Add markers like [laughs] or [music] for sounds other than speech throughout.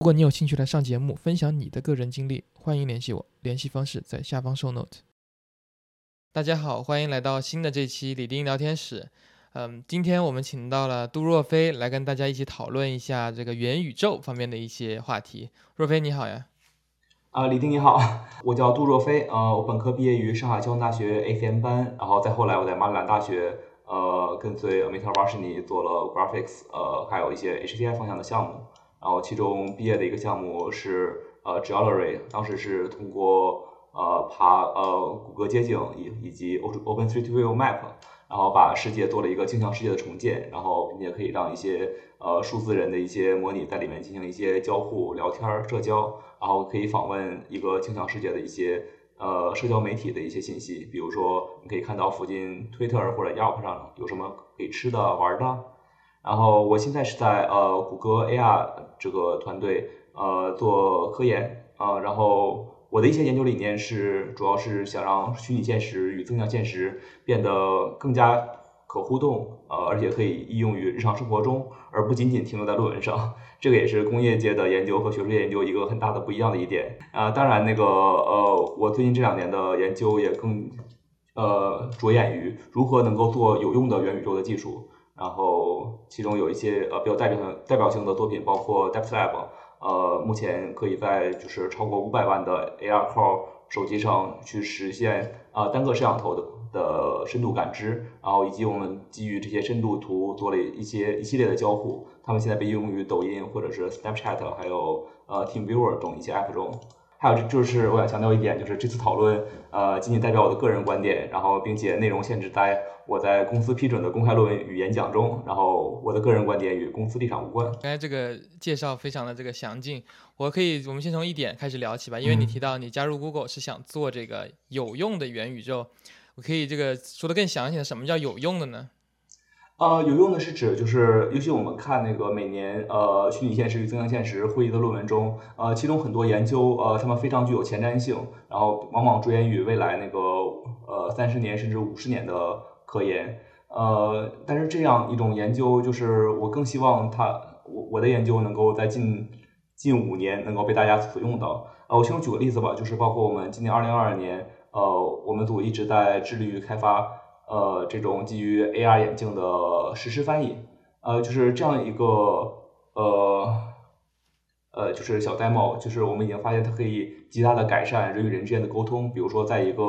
如果你有兴趣来上节目，分享你的个人经历，欢迎联系我，联系方式在下方 show note。大家好，欢迎来到新的这期李丁聊天室。嗯，今天我们请到了杜若飞来跟大家一起讨论一下这个元宇宙方面的一些话题。若飞你好呀。啊，李丁你好，[laughs] 我叫杜若飞，呃，我本科毕业于上海交通大学 ACM 班，然后再后来我在马里兰大学，呃，跟随 Meta Varsity 做了 Graphics，呃，还有一些 HCI 方向的项目。然后其中毕业的一个项目是呃 Geometry，当时是通过呃爬呃谷歌街景以以及 Open Street View Map，然后把世界做了一个镜像世界的重建，然后并且可以让一些呃数字人的一些模拟在里面进行一些交互、聊天、社交，然后可以访问一个镜像世界的一些呃社交媒体的一些信息，比如说你可以看到附近 Twitter 或者 Yelp 上有什么可以吃的、玩的。然后我现在是在呃谷歌 AR 这个团队呃做科研啊，然后我的一些研究理念是主要是想让虚拟现实与增强现实变得更加可互动，呃，而且可以应用于日常生活中，而不仅仅停留在论文上。这个也是工业界的研究和学术界研究一个很大的不一样的一点啊。当然，那个呃，我最近这两年的研究也更呃着眼于如何能够做有用的元宇宙的技术。然后，其中有一些呃比较代表性代表性的作品，包括 Depth Lab，呃，目前可以在就是超过五百万的 AR Core 手机上去实现啊单个摄像头的的深度感知，然后以及我们基于这些深度图做了一些一系列的交互，它们现在被应用于抖音或者是 Snapchat，还有呃 TeamViewer 等一些 App 中。还有就是我想强调一点，就是这次讨论，呃，仅仅代表我的个人观点，然后并且内容限制在我在公司批准的公开论文与演讲中，然后我的个人观点与公司立场无关。刚才这个介绍非常的这个详尽，我可以我们先从一点开始聊起吧，因为你提到你加入 Google 是想做这个有用的元宇宙，我可以这个说的更详细的，什么叫有用的呢？呃，有用的是指就是，尤其我们看那个每年呃虚拟现实与增强现实会议的论文中，呃，其中很多研究呃，他们非常具有前瞻性，然后往往着眼于未来那个呃三十年甚至五十年的科研，呃，但是这样一种研究，就是我更希望它我我的研究能够在近近五年能够被大家所用到。呃，我先举个例子吧，就是包括我们今年二零二二年，呃，我们组一直在致力于开发。呃，这种基于 AR 眼镜的实时翻译，呃，就是这样一个呃呃，就是小 demo，就是我们已经发现它可以极大的改善人与人之间的沟通。比如说，在一个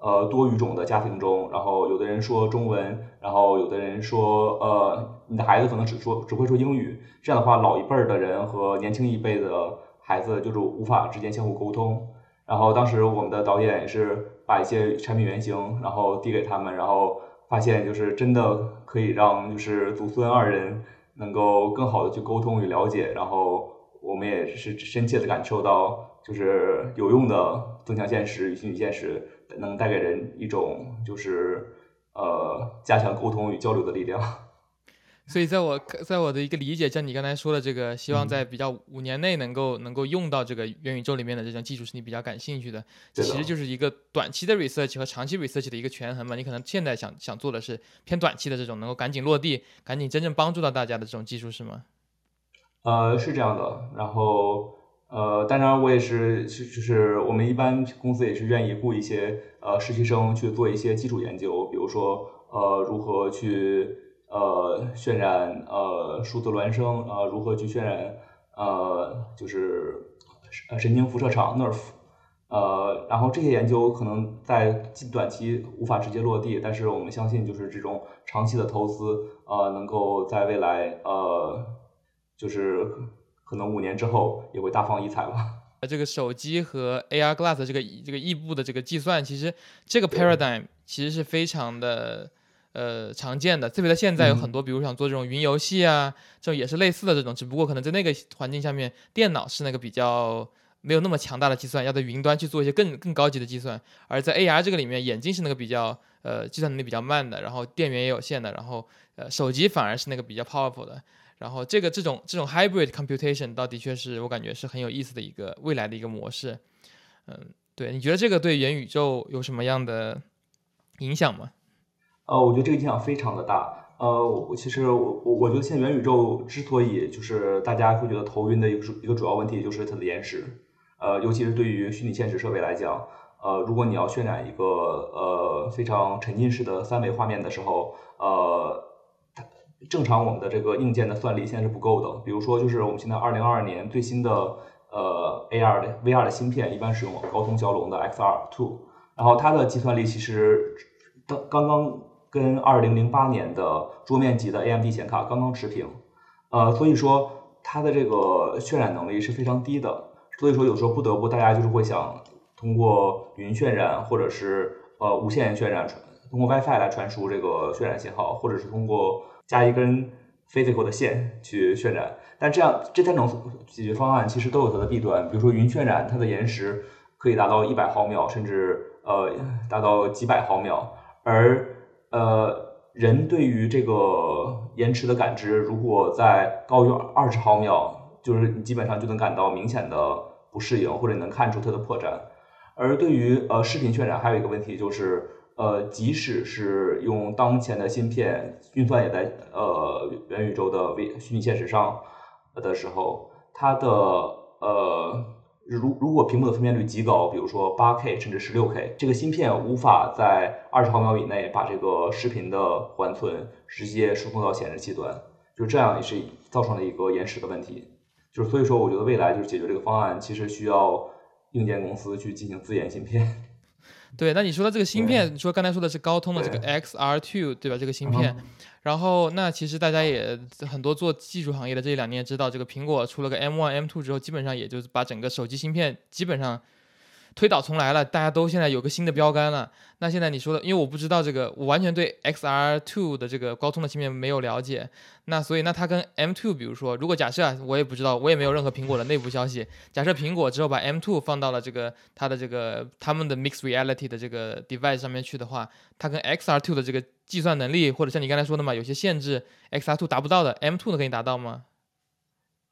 呃多语种的家庭中，然后有的人说中文，然后有的人说呃，你的孩子可能只说只会说英语，这样的话，老一辈儿的人和年轻一辈的孩子就是无法之间相互沟通。然后当时我们的导演也是。把一些产品原型，然后递给他们，然后发现就是真的可以让就是祖孙二人能够更好的去沟通与了解，然后我们也是深切的感受到，就是有用的增强现实与虚拟现实能带给人一种就是呃加强沟通与交流的力量。所以，在我在我的一个理解，像你刚才说的这个，希望在比较五年内能够能够用到这个元宇宙里面的这种技术，是你比较感兴趣的。其实就是一个短期的 research 和长期 research 的一个权衡嘛。你可能现在想想做的是偏短期的这种，能够赶紧落地、赶紧真正帮助到大家的这种技术，是吗？呃，是这样的。然后，呃，当然我也是，是就是我们一般公司也是愿意雇一些呃实习生去做一些基础研究，比如说呃如何去。呃，渲染呃数字孪生，呃如何去渲染呃就是神经辐射场 nerve，呃然后这些研究可能在近短期无法直接落地，但是我们相信就是这种长期的投资，呃能够在未来呃就是可能五年之后也会大放异彩吧。[laughs] 这个手机和 AR glass 这个这个异步的这个计算，其实这个 paradigm 其实是非常的。呃，常见的，特别在现在有很多，比如想做这种云游戏啊，这种也是类似的这种，只不过可能在那个环境下面，电脑是那个比较没有那么强大的计算，要在云端去做一些更更高级的计算。而在 AR 这个里面，眼睛是那个比较呃计算能力比较慢的，然后电源也有限的，然后呃手机反而是那个比较 powerful 的。然后这个这种这种 hybrid computation 倒的确是我感觉是很有意思的一个未来的一个模式。嗯，对，你觉得这个对元宇宙有什么样的影响吗？呃，我觉得这个影响非常的大。呃，我其实我我我觉得现在元宇宙之所以就是大家会觉得头晕的一个一个主要问题就是它的延时，呃，尤其是对于虚拟现实设备来讲，呃，如果你要渲染一个呃非常沉浸式的三维画面的时候，呃，正常我们的这个硬件的算力现在是不够的。比如说，就是我们现在二零二二年最新的呃 AR 的 VR 的芯片，一般使用高通骁龙的 XR Two，然后它的计算力其实刚刚刚。跟二零零八年的桌面级的 AMD 显卡刚刚持平，呃，所以说它的这个渲染能力是非常低的，所以说有时候不得不大家就是会想通过云渲染或者是呃无线渲染传，通过 WiFi 来传输这个渲染信号，或者是通过加一根 physical 的线去渲染，但这样这三种解决方案其实都有它的弊端，比如说云渲染它的延时可以达到一百毫秒，甚至呃达到几百毫秒，而呃，人对于这个延迟的感知，如果在高于二十毫秒，就是你基本上就能感到明显的不适应，或者你能看出它的破绽。而对于呃视频渲染，还有一个问题就是，呃，即使是用当前的芯片，运算也在呃元宇宙的微虚拟现实上的时候，它的呃。如如果屏幕的分辨率极高，比如说八 K 甚至十六 K，这个芯片无法在二十毫秒以内把这个视频的缓存直接输送到显示器端，就这样也是造成了一个延时的问题。就是所以说，我觉得未来就是解决这个方案，其实需要硬件公司去进行自研芯片。对，那你说的这个芯片，你说刚才说的是高通的这个 XR2，对吧？这个芯片，然后那其实大家也很多做技术行业的这两年知道，这个苹果出了个 M1、M2 之后，基本上也就是把整个手机芯片基本上。推倒重来了，大家都现在有个新的标杆了。那现在你说的，因为我不知道这个，我完全对 XR2 的这个高通的芯片没有了解。那所以，那它跟 M2，比如说，如果假设啊我也不知道，我也没有任何苹果的内部消息。假设苹果之后把 M2 放到了这个它的这个他们的 Mixed Reality 的这个 device 上面去的话，它跟 XR2 的这个计算能力，或者像你刚才说的嘛，有些限制，XR2 达不到的，M2 能可以达到吗？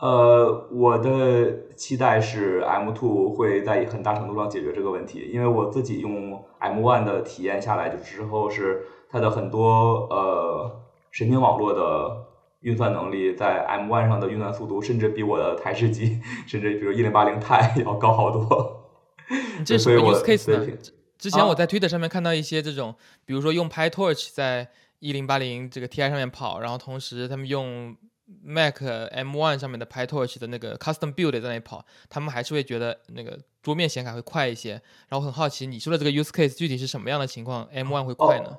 呃，我的期待是 M2 会在很大程度上解决这个问题，因为我自己用 M1 的体验下来，就之后是它的很多呃神经网络的运算能力，在 M1 上的运算速度，甚至比我的台式机，甚至比如一零八零 i [laughs] 要高好多。这是什么 use case 呢？之前我在 Twitter 上面看到一些这种，比如说用 PyTorch 在一零八零这个 Ti 上面跑，然后同时他们用。Mac M1 上面的 PyTorch 的那个 Custom Build 在那里跑，他们还是会觉得那个桌面显卡会快一些。然后很好奇，你说的这个 use case 具体是什么样的情况？M1 会快呢？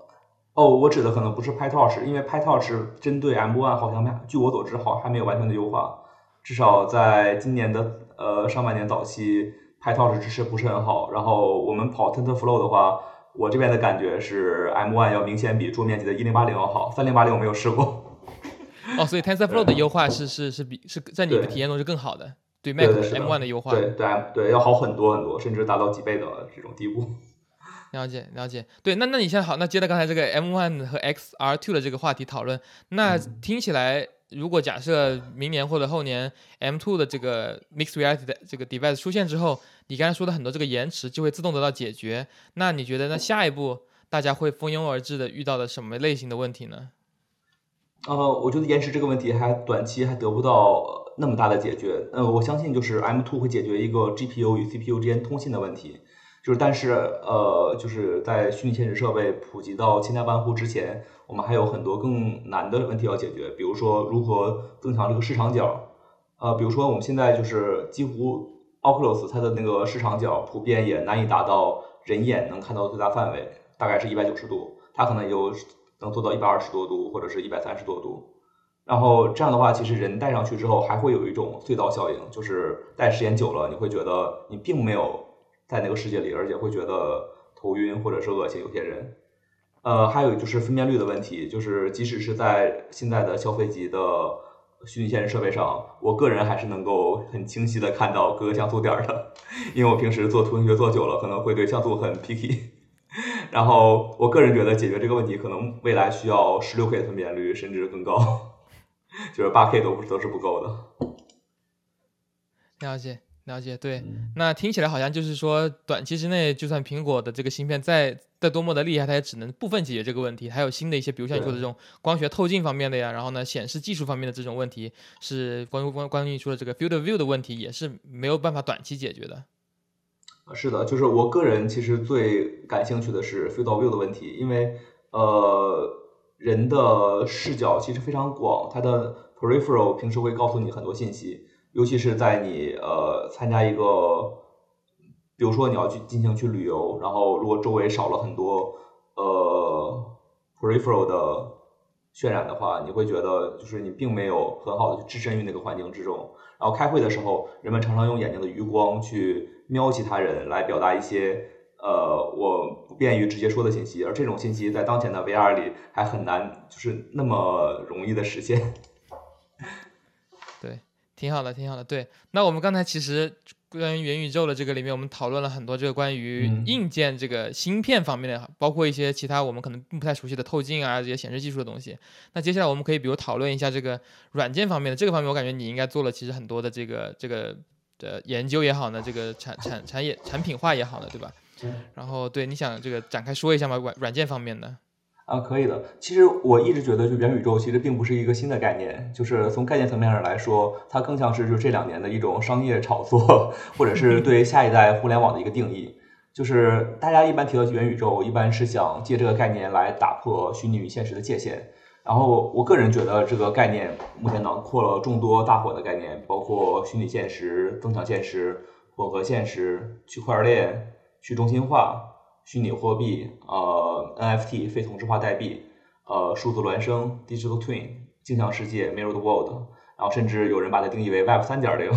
哦，我指的可能不是 PyTorch，因为 PyTorch 针对 M1 好像据我所知好还没有完全的优化，至少在今年的呃上半年早期，PyTorch 支持不是很好。然后我们跑 TensorFlow 的话，我这边的感觉是 M1 要明显比桌面级的1080要好，3080我没有试过。哦，所以 TensorFlow 的优化是是是比是在你的体验中是更好的，对 Mac M1 的。优化，对对对，要好很多很多，甚至达到几倍的这种地步。了解了解，对，那那你现在好，那接着刚才这个 M1 和 XR2 的这个话题讨论，那听起来，如果假设明年或者后年 M2 的这个 Mixed Reality 的这个 device 出现之后，你刚才说的很多这个延迟就会自动得到解决，那你觉得那下一步大家会蜂拥而至的遇到的什么类型的问题呢？呃，我觉得延迟这个问题还短期还得不到那么大的解决。呃，我相信就是 M2 会解决一个 GPU 与 CPU 之间通信的问题。就是但是呃，就是在虚拟现实设备普及到千家万户之前，我们还有很多更难的问题要解决。比如说如何增强这个视场角。呃，比如说我们现在就是几乎 Oculus 它的那个视场角普遍也难以达到人眼能看到的最大范围，大概是一百九十度，它可能有。能做到一百二十多度或者是一百三十多度，然后这样的话，其实人戴上去之后还会有一种隧道效应，就是戴时间久了，你会觉得你并没有在那个世界里，而且会觉得头晕或者是恶心。有些人，呃，还有就是分辨率的问题，就是即使是在现在的消费级的虚拟现实设备上，我个人还是能够很清晰的看到各个像素点的，因为我平时做图形学做久了，可能会对像素很 picky。然后，我个人觉得解决这个问题，可能未来需要十六 K 的分辨率，甚至更高，[laughs] 就是八 K 都都是不够的。了解，了解，对，那听起来好像就是说，短期之内，就算苹果的这个芯片再再多么的厉害，它也只能部分解决这个问题。还有新的一些，比如像你说的这种光学透镜方面的呀，然后呢，显示技术方面的这种问题，是关于关关于你说的这个 field of view 的问题，也是没有办法短期解决的。是的，就是我个人其实最感兴趣的是 field of view 的问题，因为呃，人的视角其实非常广，它的 peripheral 平时会告诉你很多信息。尤其是在你呃参加一个，比如说你要去进行去旅游，然后如果周围少了很多呃 peripheral 的渲染的话，你会觉得就是你并没有很好的置身于那个环境之中。然后开会的时候，人们常常用眼睛的余光去瞄其他人，来表达一些呃我不便于直接说的信息，而这种信息在当前的 VR 里还很难就是那么容易的实现。[laughs] 对挺好的，挺好的。对，那我们刚才其实关于元宇宙的这个里面，我们讨论了很多这个关于硬件这个芯片方面的，包括一些其他我们可能并不太熟悉的透镜啊这些显示技术的东西。那接下来我们可以比如讨论一下这个软件方面的这个方面，我感觉你应该做了其实很多的这个这个的研究也好呢，这个产产产业产品化也好呢，对吧？然后对，你想这个展开说一下吗？软软件方面的。啊，可以的。其实我一直觉得，就元宇宙其实并不是一个新的概念，就是从概念层面上来说，它更像是就这两年的一种商业炒作，或者是对下一代互联网的一个定义。就是大家一般提到元宇宙，一般是想借这个概念来打破虚拟与现实的界限。然后我个人觉得，这个概念目前囊括了众多大火的概念，包括虚拟现实、增强现实、混合现实、区块链、去中心化。虚拟货币，呃，NFT 非同质化代币，呃，数字孪生 Digital Twin 镜像世界 （Mirror World，然后甚至有人把它定义为 Web 三点零。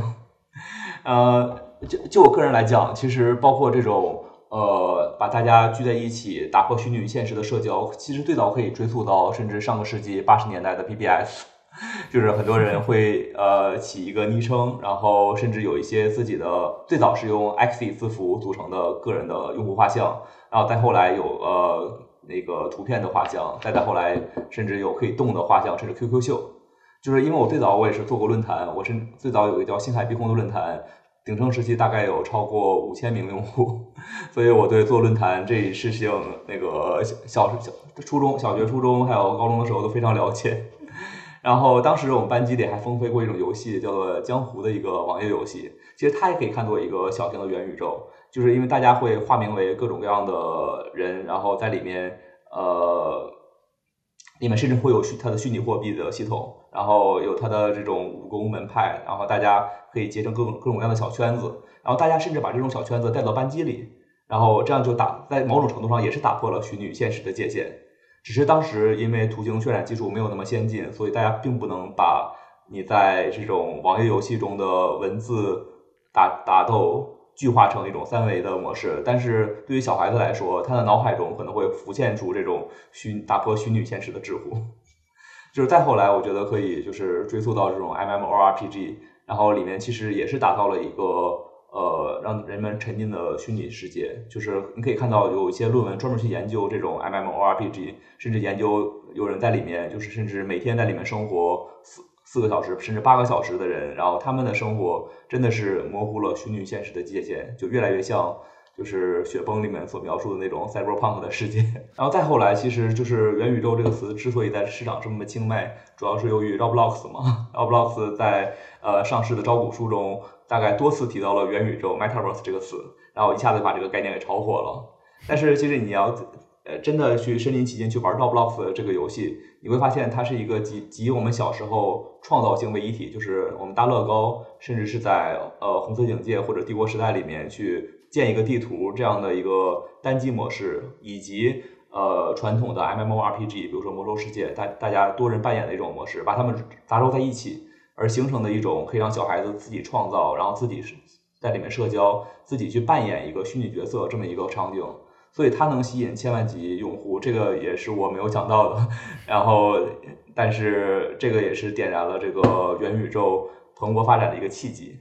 [laughs] 呃，就就我个人来讲，其实包括这种呃，把大家聚在一起打破虚拟与现实的社交，其实最早可以追溯到甚至上个世纪八十年代的 BBS。[laughs] 就是很多人会呃起一个昵称，然后甚至有一些自己的最早是用 X 字符组成的个人的用户画像，然后再后来有呃那个图片的画像，再再后来甚至有可以动的画像，甚至 QQ 秀。就是因为我最早我也是做过论坛，我是最早有一个叫星海碧空的论坛，鼎盛时期大概有超过五千名用户，所以我对做论坛这一事情那个小小初中小学、初中还有高中的时候都非常了解。然后当时我们班级里还风飞过一种游戏，叫做《江湖》的一个网页游戏。其实它也可以看作一个小型的元宇宙，就是因为大家会化名为各种各样的人，然后在里面，呃，里面甚至会有虚它的虚拟货币的系统，然后有它的这种武功门派，然后大家可以结成各种各种各样的小圈子，然后大家甚至把这种小圈子带到班级里，然后这样就打在某种程度上也是打破了虚拟现实的界限。只是当时因为图形渲染技术没有那么先进，所以大家并不能把你在这种网页游戏中的文字打打斗具化成一种三维的模式。但是对于小孩子来说，他的脑海中可能会浮现出这种虚打破虚拟现实的智慧。就是再后来，我觉得可以就是追溯到这种 MMORPG，然后里面其实也是打造了一个。呃，让人们沉浸的虚拟世界，就是你可以看到有一些论文专门去研究这种 MMORPG，甚至研究有人在里面，就是甚至每天在里面生活四四个小时，甚至八个小时的人，然后他们的生活真的是模糊了虚拟现实的界限，就越来越像。就是雪崩里面所描述的那种 cyberpunk 的世界，然后再后来，其实就是元宇宙这个词之所以在市场这么青睐，主要是由于 Roblox 嘛，Roblox 在呃上市的招股书中，大概多次提到了元宇宙 metaverse 这个词，然后一下子把这个概念给炒火了。但是其实你要呃真的去身临其境去玩 Roblox 这个游戏，你会发现它是一个集集我们小时候创造性为一体，就是我们搭乐高，甚至是在呃红色警戒或者帝国时代里面去。建一个地图这样的一个单机模式，以及呃传统的 MMORPG，比如说魔兽世界，大大家多人扮演的一种模式，把它们杂糅在一起，而形成的一种可以让小孩子自己创造，然后自己在里面社交，自己去扮演一个虚拟角色这么一个场景，所以它能吸引千万级用户，这个也是我没有想到的。[laughs] 然后，但是这个也是点燃了这个元宇宙蓬勃发展的一个契机。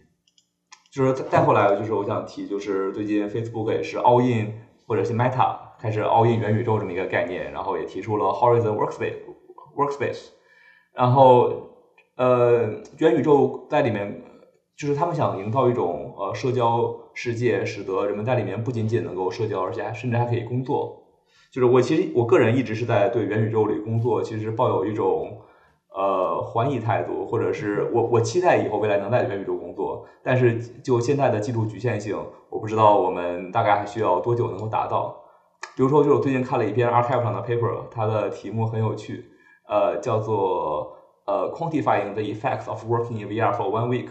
就是再后来，就是我想提，就是最近 Facebook 也是 all in，或者是 Meta 开始 all in 元宇宙这么一个概念，然后也提出了 Horizon Workspace Workspace，然后呃元宇宙在里面就是他们想营造一种呃社交世界，使得人们在里面不仅仅能够社交，而且还甚至还可以工作。就是我其实我个人一直是在对元宇宙里工作，其实抱有一种呃怀疑态度，或者是我我期待以后未来能在元宇宙工作，但是就现在的技术局限性，我不知道我们大概还需要多久能够达到。比如说，就是我最近看了一篇 Archive 上的 paper，它的题目很有趣，呃，叫做呃 Quantifying the effects of working in VR for one week，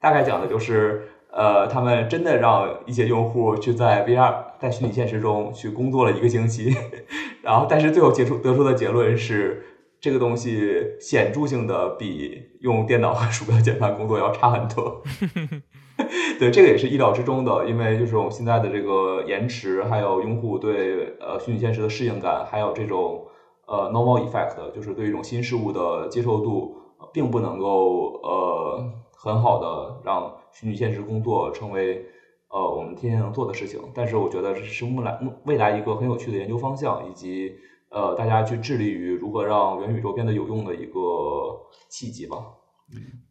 大概讲的就是呃他们真的让一些用户去在 VR 在虚拟现实中去工作了一个星期，[laughs] 然后但是最后结出得出的结论是这个东西显著性的比用电脑和鼠标键盘工作要差很多。[laughs] 对，这个也是意料之中的，因为就是我们现在的这个延迟，还有用户对呃虚拟现实的适应感，还有这种呃 normal effect，就是对一种新事物的接受度，并不能够呃很好的让虚拟现实工作成为呃我们天天能做的事情。但是我觉得这是未来未来一个很有趣的研究方向，以及呃大家去致力于如何让元宇宙变得有用的一个契机吧。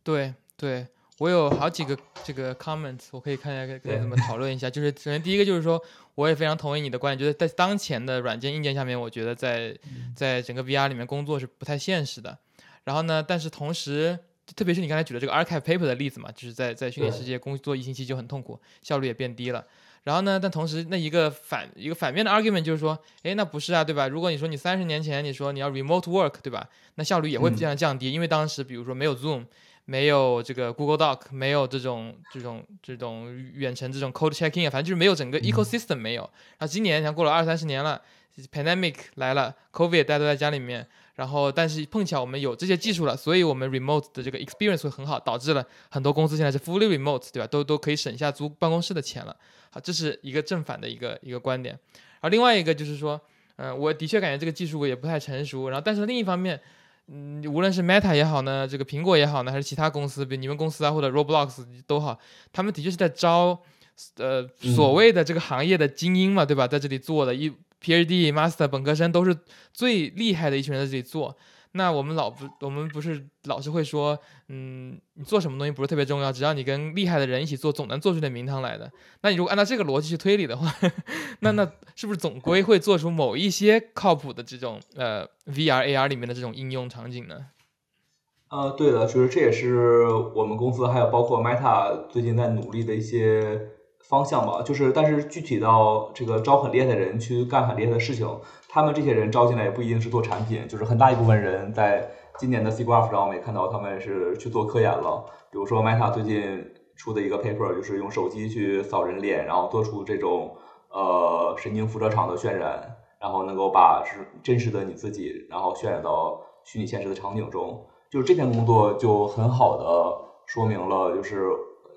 对对。我有好几个这个 comments，我可以看一下，跟你们讨论一下。就是首先第一个就是说，我也非常同意你的观点，就是在当前的软件硬件下面，我觉得在在整个 VR 里面工作是不太现实的。然后呢，但是同时，特别是你刚才举的这个 archive paper 的例子嘛，就是在在虚拟世界工作一星期就很痛苦，效率也变低了。然后呢，但同时那一个反一个反面的 argument 就是说，哎，那不是啊，对吧？如果你说你三十年前你说你要 remote work，对吧？那效率也会非常降低，因为当时比如说没有 Zoom。没有这个 Google Doc，没有这种这种这种远程这种 code checking 啊，反正就是没有整个 ecosystem 没有。然后今年像过了二三十年了，pandemic 来了，COVID 大家都在家里面，然后但是碰巧我们有这些技术了，所以我们 remote 的这个 experience 会很好，导致了很多公司现在是 fully remote，对吧？都都可以省下租办公室的钱了。好，这是一个正反的一个一个观点。然后另外一个就是说，嗯，我的确感觉这个技术也不太成熟。然后但是另一方面。嗯，无论是 Meta 也好呢，这个苹果也好呢，还是其他公司，比如你们公司啊，或者 Roblox 都好，他们的确是在招，呃，所谓的这个行业的精英嘛，对吧？在这里做的，一 PhD、Master、本科生都是最厉害的一群人在这里做。那我们老不，我们不是老是会说，嗯，你做什么东西不是特别重要，只要你跟厉害的人一起做，总能做出点名堂来的。那你如果按照这个逻辑去推理的话，[laughs] 那那是不是总归会做出某一些靠谱的这种呃 VR AR 里面的这种应用场景呢？呃，对的，就是这也是我们公司还有包括 Meta 最近在努力的一些方向吧。就是但是具体到这个招很厉害的人去干很厉害的事情。他们这些人招进来也不一定是做产品，就是很大一部分人在今年的 SIGGRAPH 上，我们也看到他们是去做科研了。比如说 Meta 最近出的一个 paper，就是用手机去扫人脸，然后做出这种呃神经辐射场的渲染，然后能够把是真实的你自己，然后渲染到虚拟现实的场景中。就是这篇工作就很好的说明了，就是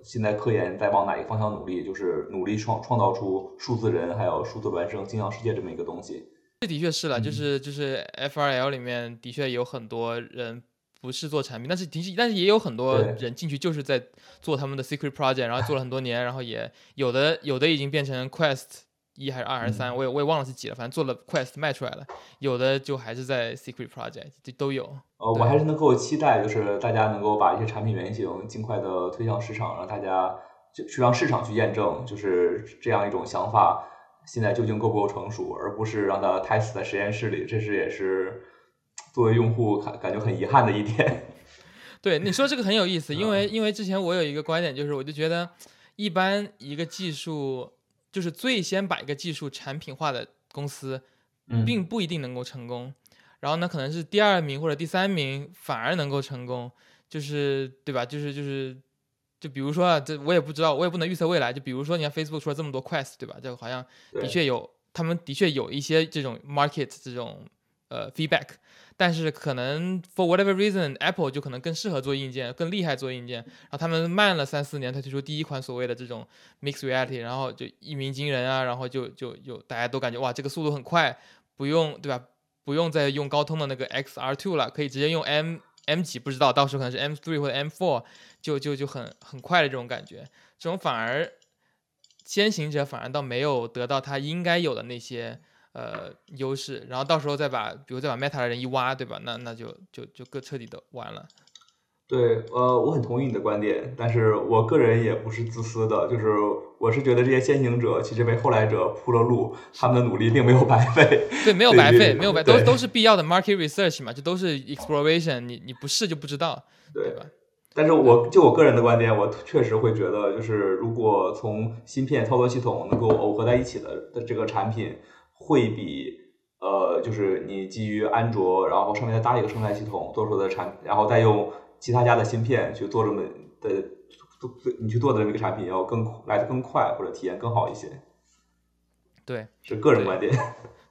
现在科研在往哪一个方向努力，就是努力创创造出数字人还有数字孪生镜像世界这么一个东西。这的确是了，就是就是 F R L 里面的确有很多人不是做产品，但是的确但是也有很多人进去就是在做他们的 secret project，然后做了很多年，然后也有的有的已经变成 Quest 一还是二还是三，我也我也忘了是几了，反正做了 Quest 卖出来了，有的就还是在 secret project，就都有。呃，我还是能够期待，就是大家能够把一些产品原型尽快的推向市场，让大家就去让市场去验证，就是这样一种想法。现在究竟够不够成熟，而不是让它胎死在实验室里，这是也是作为用户感感觉很遗憾的一点。[laughs] 对你说这个很有意思，因为因为之前我有一个观点，就是我就觉得，一般一个技术就是最先把一个技术产品化的公司，并不一定能够成功。然后呢，可能是第二名或者第三名反而能够成功，就是对吧？就是就是。就比如说啊，这我也不知道，我也不能预测未来。就比如说，你看 Facebook 出了这么多 Quest，对吧？就好像的确有，他们的确有一些这种 market 这种呃 feedback，但是可能 for whatever reason，Apple 就可能更适合做硬件，更厉害做硬件，然后他们慢了三四年才推出第一款所谓的这种 mixed reality，然后就一鸣惊人啊，然后就就就大家都感觉哇，这个速度很快，不用对吧？不用再用高通的那个 XR2 了，可以直接用 M。M 几不知道，到时候可能是 M three 或者 M four，就就就很很快的这种感觉，这种反而先行者反而倒没有得到他应该有的那些呃优势，然后到时候再把比如再把 Meta 的人一挖，对吧？那那就就就各彻底的完了。对，呃，我很同意你的观点，但是我个人也不是自私的，就是我是觉得这些先行者其实为后来者铺了路，他们的努力并没有白费。对，没有白费，没有白，都都是必要的 market research 嘛，这都是 exploration，你你不试就不知道，对吧？但是我就我个人的观点，我确实会觉得，就是如果从芯片操作系统能够耦合在一起的的这个产品，会比呃，就是你基于安卓，然后上面再搭一个生态系统做出的产，然后再用。其他家的芯片去做这么的，你去做的这么一个产品要更来的更快，或者体验更好一些。对，是个人观点。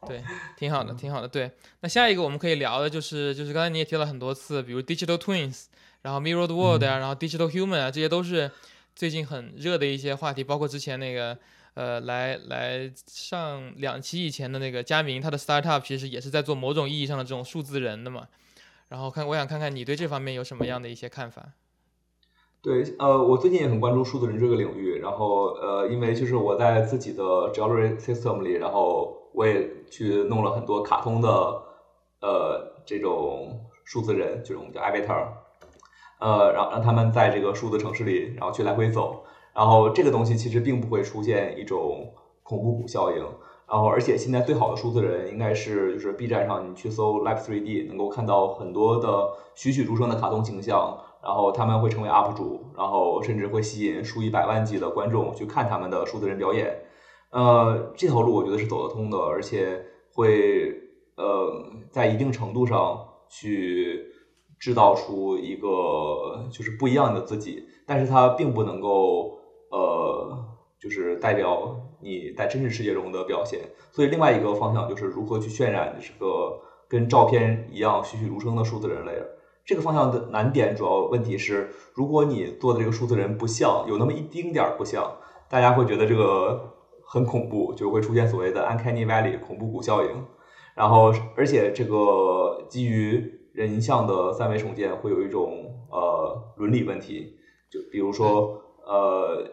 对，挺好的，挺好的。对，那下一个我们可以聊的就是，就是刚才你也提了很多次，比如 Digital Twins，然后 Mirrored World 啊，然后 Digital Human 啊，这些都是最近很热的一些话题。包括之前那个，呃，来来上两期以前的那个佳明，他的 startup 其实也是在做某种意义上的这种数字人的嘛。然后看，我想看看你对这方面有什么样的一些看法？对，呃，我最近也很关注数字人这个领域。然后，呃，因为就是我在自己的 Jewelry System 里，然后我也去弄了很多卡通的，呃，这种数字人，这种叫 Avatar，呃，让让他们在这个数字城市里，然后去来回走。然后这个东西其实并不会出现一种恐怖谷效应。然后，而且现在最好的数字人应该是，就是 B 站上你去搜 Live 3D，能够看到很多的栩栩如生的卡通形象。然后他们会成为 UP 主，然后甚至会吸引数以百万计的观众去看他们的数字人表演。呃，这条路我觉得是走得通的，而且会呃在一定程度上去制造出一个就是不一样的自己，但是它并不能够呃。就是代表你在真实世界中的表现，所以另外一个方向就是如何去渲染这个跟照片一样栩栩如生的数字人类。这个方向的难点主要问题是，如果你做的这个数字人不像，有那么一丁点儿不像，大家会觉得这个很恐怖，就会出现所谓的 uncanny valley 恐怖谷效应。然后，而且这个基于人像的三维重建会有一种呃伦理问题，就比如说呃。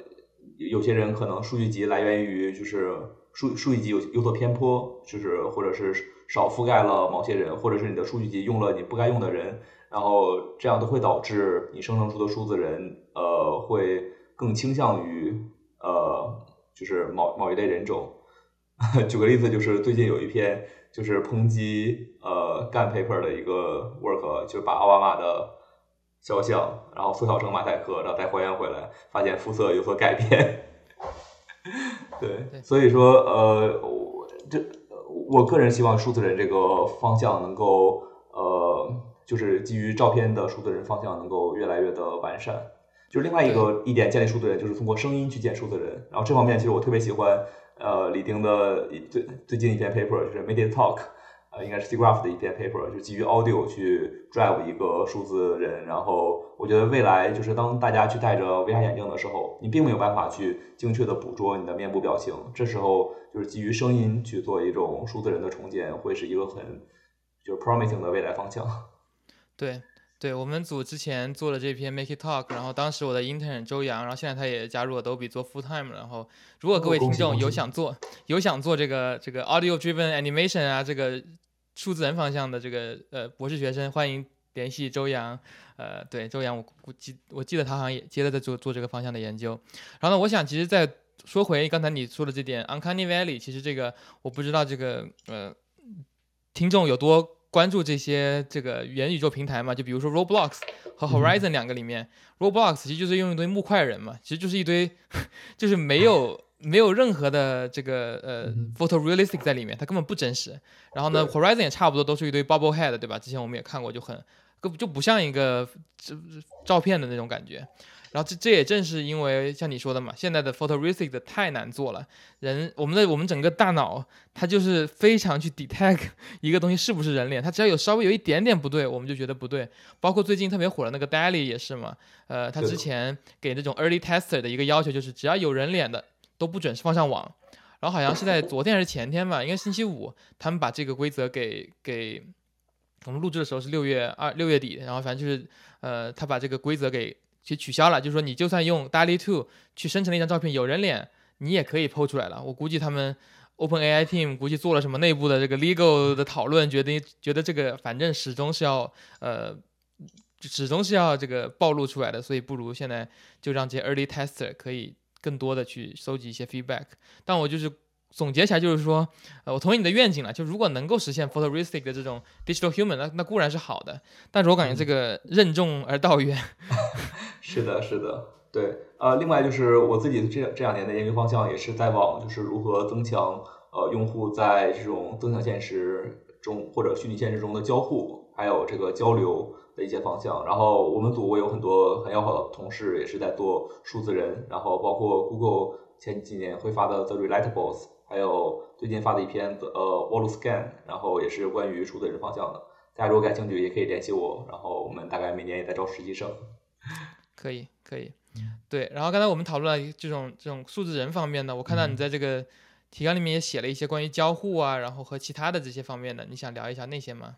有些人可能数据集来源于就是数数据集有有所偏颇，就是或者是少覆盖了某些人，或者是你的数据集用了你不该用的人，然后这样都会导致你生成出的数字人呃会更倾向于呃就是某某一类人种。[laughs] 举个例子，就是最近有一篇就是抨击呃干 paper 的一个 work，就把奥巴马的。肖像，然后缩小成马赛克，然后再还原回来，发现肤色有所改变。[laughs] 对，所以说，呃，我这我个人希望数字人这个方向能够，呃，就是基于照片的数字人方向能够越来越的完善。就是另外一个一点建立数字人，就是通过声音去建数字人。然后这方面其实我特别喜欢，呃，李丁的最最近一篇 paper 就是 Media Talk。呃，应该是 C Graph 的一篇 paper，就基于 audio 去 drive 一个数字人。然后我觉得未来就是当大家去戴着 VR 眼镜的时候，你并没有办法去精确的捕捉你的面部表情。这时候就是基于声音去做一种数字人的重建，会是一个很就是 promising 的未来方向。[laughs] 对。对我们组之前做了这篇 Make It Talk，然后当时我的 intern 周洋，然后现在他也加入了 Adobe 做 full time 然后如果各位听众有想做有想做这个这个 audio driven animation 啊，这个数字人方向的这个呃博士学生，欢迎联系周洋。呃，对周洋，我估计我记得他好像也接着在做做这个方向的研究。然后呢，我想其实再说回刚才你说的这点 Uncanny Valley，其实这个我不知道这个呃听众有多。关注这些这个元宇宙平台嘛，就比如说 Roblox 和 Horizon 两个里面，Roblox 其实就是用一堆木块人嘛，其实就是一堆，[laughs] 就是没有没有任何的这个呃 photorealistic 在里面，它根本不真实。然后呢，Horizon 也差不多都是一堆 bubble head，对吧？之前我们也看过，就很就不像一个这照片的那种感觉。然后这这也正是因为像你说的嘛，现在的 photorealistic 的太难做了，人我们的我们整个大脑它就是非常去 detect [laughs] 一个东西是不是人脸，它只要有稍微有一点点不对，我们就觉得不对。包括最近特别火的那个 Daily 也是嘛，呃，他之前给那种 early tester 的一个要求就是只要有人脸的都不准放上网。然后好像是在昨天还是前天吧，应该星期五，他们把这个规则给给我们录制的时候是六月二六月底，然后反正就是呃，他把这个规则给。去取消了，就是说你就算用 DALL-E 2去生成了一张照片，有人脸，你也可以 PO 出来了。我估计他们 OpenAI team 估计做了什么内部的这个 legal 的讨论，决定觉得这个反正始终是要呃始终是要这个暴露出来的，所以不如现在就让这些 early tester 可以更多的去收集一些 feedback。但我就是总结起来就是说，呃，我同意你的愿景了，就如果能够实现 photorealistic 的这种 digital human，那那固然是好的，但是我感觉这个任重而道远。[laughs] 是的，是的，对，呃，另外就是我自己这这两年的研究方向也是在往就是如何增强呃用户在这种增强现实中或者虚拟现实中的交互，还有这个交流的一些方向。然后我们组我有很多很要好的同事也是在做数字人，然后包括 Google 前几年会发的 The Relatables，还有最近发的一篇呃 Wall Scan，然后也是关于数字人方向的。大家如果感兴趣，也可以联系我。然后我们大概每年也在招实习生。[laughs] 可以，可以，对。然后刚才我们讨论了这种这种数字人方面的，我看到你在这个提纲里面也写了一些关于交互啊，然后和其他的这些方面的，你想聊一下那些吗？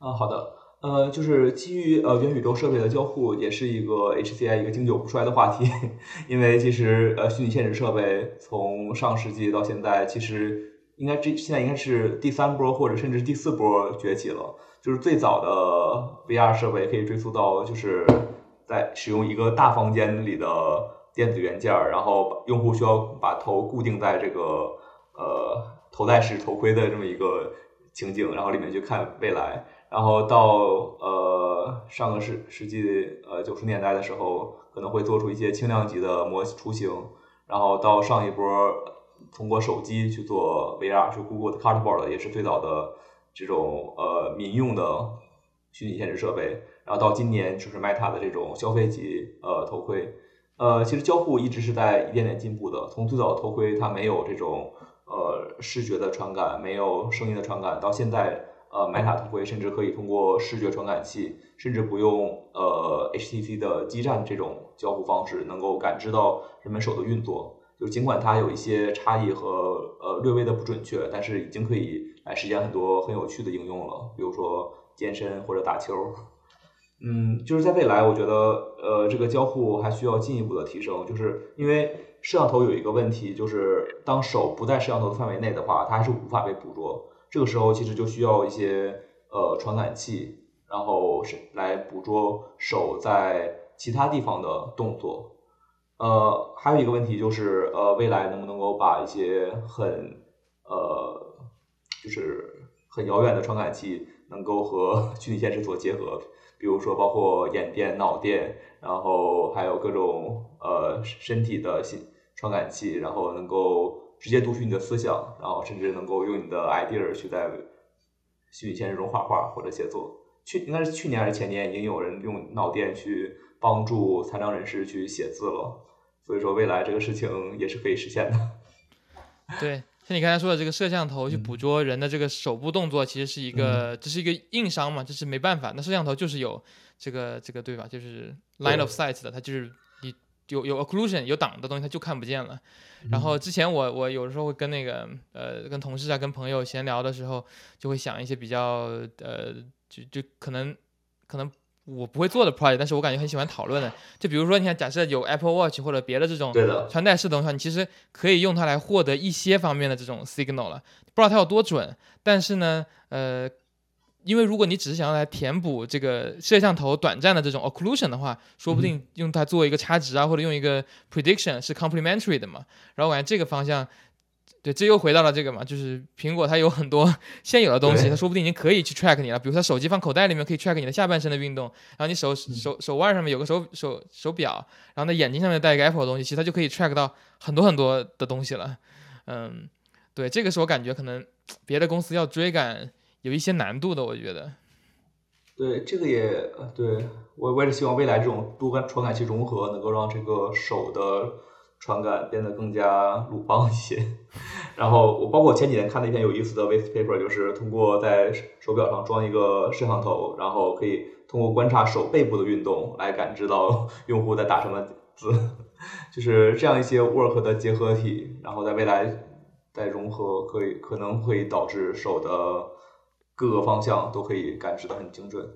嗯，好的。呃，就是基于呃元宇宙设备的交互，也是一个 HCI 一个经久不衰的话题。[laughs] 因为其实呃虚拟现实设备从上世纪到现在，其实应该这现在应该是第三波或者甚至第四波崛起了。就是最早的 VR 设备可以追溯到就是。在使用一个大房间里的电子元件，然后用户需要把头固定在这个呃头戴式头盔的这么一个情景，然后里面去看未来。然后到呃上个世世纪呃九十年代的时候，可能会做出一些轻量级的模雏形。然后到上一波通过手机去做 VR，是 Google 的 Cardboard 也是最早的这种呃民用的虚拟现实设备。然后到今年就是 Meta 的这种消费级呃头盔，呃，其实交互一直是在一点点进步的。从最早的头盔它没有这种呃视觉的传感，没有声音的传感，到现在呃 Meta 头盔甚至可以通过视觉传感器，甚至不用呃 HTC 的基站这种交互方式，能够感知到人们手的运作。就尽管它有一些差异和呃略微的不准确，但是已经可以来实现很多很有趣的应用了，比如说健身或者打球。嗯，就是在未来，我觉得，呃，这个交互还需要进一步的提升，就是因为摄像头有一个问题，就是当手不在摄像头的范围内的话，它还是无法被捕捉。这个时候其实就需要一些呃传感器，然后是来捕捉手在其他地方的动作。呃，还有一个问题就是，呃，未来能不能够把一些很呃，就是很遥远的传感器能够和 [laughs] 虚拟现实所结合？比如说，包括眼电、脑电，然后还有各种呃身体的信传感器，然后能够直接读取你的思想，然后甚至能够用你的 idea 去在虚拟现实中画画或者写作。去应该是去年还是前年，已经有人用脑电去帮助残障人士去写字了。所以说，未来这个事情也是可以实现的。[laughs] 对。像你刚才说的这个摄像头去捕捉人的这个手部动作，其实是一个，这是一个硬伤嘛，这是没办法。那摄像头就是有这个这个对吧？就是 line of sight 的，它就是你有有 occlusion 有挡的东西，它就看不见了。然后之前我我有的时候会跟那个呃跟同事啊跟朋友闲聊的时候，就会想一些比较呃就就可能可能。我不会做的 project，但是我感觉很喜欢讨论的。就比如说，你看，假设有 Apple Watch 或者别的这种穿戴式的话，你其实可以用它来获得一些方面的这种 signal 了。不知道它有多准，但是呢，呃，因为如果你只是想要来填补这个摄像头短暂的这种 occlusion 的话，说不定用它做一个差值啊，或者用一个 prediction 是 complementary 的嘛。然后我感觉这个方向。对，这又回到了这个嘛，就是苹果它有很多现有的东西，它说不定已经可以去 track 你了。比如它手机放口袋里面可以 track 你的下半身的运动，然后你手手手腕上面有个手手手表，然后那眼睛上面戴一个 Apple 的东西，其实它就可以 track 到很多很多的东西了。嗯，对，这个是我感觉可能别的公司要追赶有一些难度的，我觉得。对，这个也对我我也是希望未来这种多传感器融合能够让这个手的。传感变得更加鲁棒一些，然后我包括我前几天看了一篇有意思的 waste paper，就是通过在手表上装一个摄像头，然后可以通过观察手背部的运动来感知到用户在打什么字，[laughs] 就是这样一些 work 的结合体，然后在未来再融合，可以可能会导致手的各个方向都可以感知的很精准。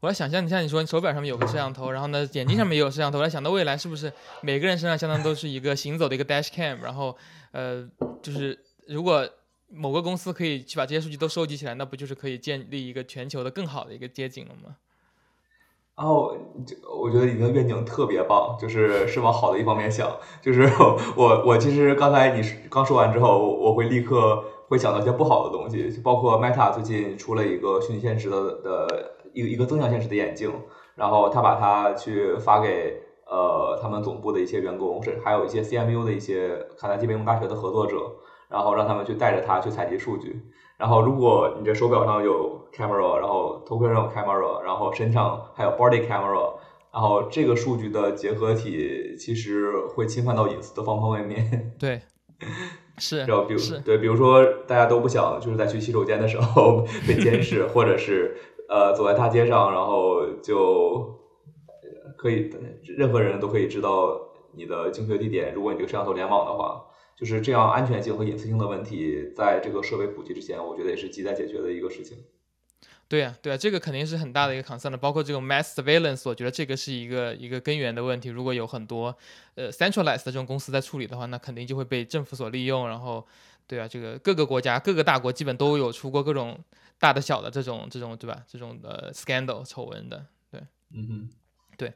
我在想象，你像你说，你手表上面有个摄像头，然后呢，眼睛上面也有摄像头。我在想到未来是不是每个人身上相当都是一个行走的一个 dash cam，然后，呃，就是如果某个公司可以去把这些数据都收集起来，那不就是可以建立一个全球的更好的一个街景了吗？然后，我觉得你的愿景特别棒，就是是往好的一方面想。就是我，我其实刚才你刚说完之后，我会立刻会想到一些不好的东西，就包括 Meta 最近出了一个虚拟现实的的一个一个增强现实的眼镜，然后他把它去发给呃他们总部的一些员工，是还有一些 CMU 的一些卡耐基梅隆大学的合作者，然后让他们去带着它去采集数据。然后，如果你这手表上有 camera，然后头盔上有 camera，然后身上还有 body camera，然后这个数据的结合体其实会侵犯到隐私的方方面面。对，[laughs] 是。然后，比如对，比如说大家都不想就是在去洗手间的时候 [laughs] 被监视，或者是呃走在大街上，然后就可以任何人都可以知道你的精确地点。如果你这个摄像头联网的话。就是这样，安全性和隐私性的问题，在这个设备普及之前，我觉得也是亟待解决的一个事情。对呀，对啊，这个肯定是很大的一个 concern 的。包括这种 mass surveillance，我觉得这个是一个一个根源的问题。如果有很多呃 centralized 的这种公司在处理的话，那肯定就会被政府所利用。然后，对啊，这个各个国家各个大国基本都有出过各种大的小的这种这种对吧？这种呃 scandal 丑闻的。对，嗯哼，对，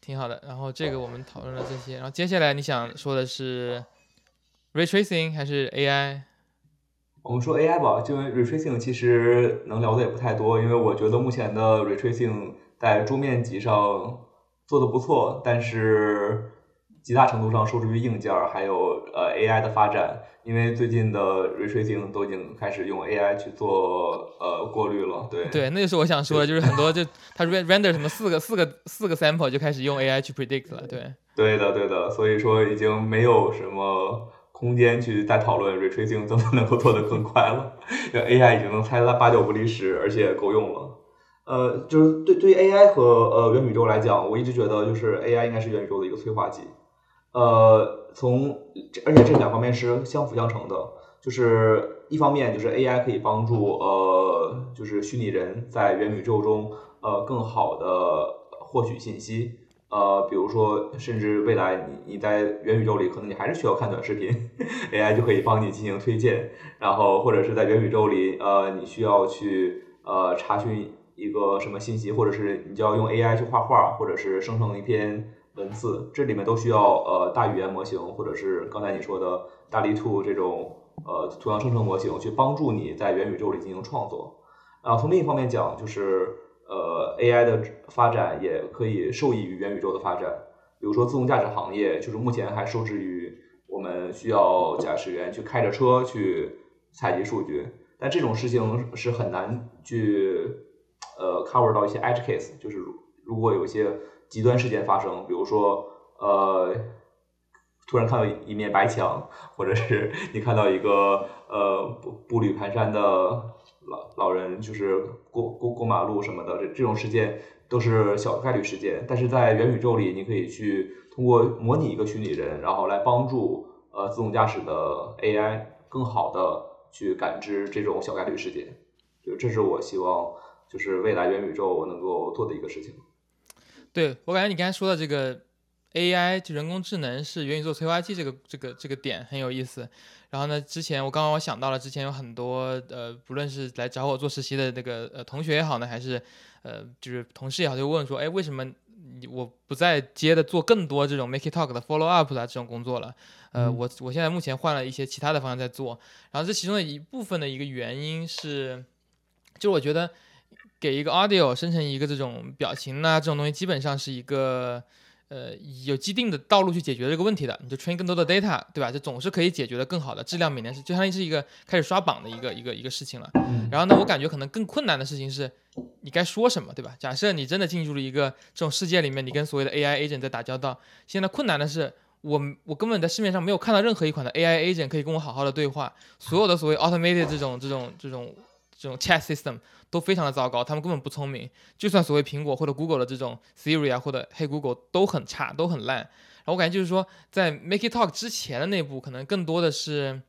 挺好的。然后这个我们讨论了这些，然后接下来你想说的是？Ray tracing 还是 AI？我们说 AI 吧，因为 Ray tracing 其实能聊的也不太多，因为我觉得目前的 Ray tracing 在桌面级上做的不错，但是极大程度上受制于硬件还有呃 AI 的发展，因为最近的 Ray tracing 都已经开始用 AI 去做呃过滤了。对对，那就是我想说的，就是很多就它 render 什么四个四个四个 sample 就开始用 AI 去 predict 了。对对的对的，所以说已经没有什么。空间去再讨论 ray tracing 怎么能够做得更快了，因为 AI 已经能猜了八九不离十，而且够用了。呃，就是对对于 AI 和呃元宇宙来讲，我一直觉得就是 AI 应该是元宇宙的一个催化剂。呃，从而且这两方面是相辅相成的，就是一方面就是 AI 可以帮助呃就是虚拟人在元宇宙中呃更好的获取信息。呃，比如说，甚至未来你你在元宇宙里，可能你还是需要看短视频，[laughs] AI 就可以帮你进行推荐。然后或者是在元宇宙里，呃，你需要去呃查询一个什么信息，或者是你就要用 AI 去画画，或者是生成一篇文字，这里面都需要呃大语言模型，或者是刚才你说的大力兔这种呃图像生成模型，去帮助你在元宇宙里进行创作。然后从另一方面讲，就是。呃，AI 的发展也可以受益于元宇宙的发展。比如说，自动驾驶行业就是目前还受制于我们需要驾驶员去开着车去采集数据，但这种事情是很难去呃 cover 到一些 edge case，就是如果有一些极端事件发生，比如说呃突然看到一面白墙，或者是你看到一个呃步步履蹒跚的。老老人就是过过过马路什么的，这这种事件都是小概率事件。但是在元宇宙里，你可以去通过模拟一个虚拟人，然后来帮助呃自动驾驶的 AI 更好的去感知这种小概率事件。就这是我希望，就是未来元宇宙能够做的一个事情。对我感觉你刚才说的这个 AI 就人工智能是元宇宙催化剂，这个这个这个点很有意思。然后呢？之前我刚刚我想到了，之前有很多呃，不论是来找我做实习的那个呃同学也好呢，还是呃就是同事也好，就问说，哎，为什么你我不再接的做更多这种 make it talk 的 follow up 的这种工作了？呃，我我现在目前换了一些其他的方向在做。然后这其中的一部分的一个原因是，就我觉得给一个 audio 生成一个这种表情呢，这种东西基本上是一个。呃，有既定的道路去解决这个问题的，你就 train 更多的 data，对吧？这总是可以解决的更好的，质量每年是就相当于是一个开始刷榜的一个一个一个事情了。然后呢，我感觉可能更困难的事情是，你该说什么，对吧？假设你真的进入了一个这种世界里面，你跟所谓的 AI agent 在打交道，现在困难的是，我我根本在市面上没有看到任何一款的 AI agent 可以跟我好好的对话，所有的所谓 automated 这种这种这种这种 chat system。都非常的糟糕，他们根本不聪明。就算所谓苹果或者 Google 的这种 Siri 啊，或者 Hey Google 都很差，都很烂。然后我感觉就是说，在 Make It Talk 之前的那步，可能更多的是，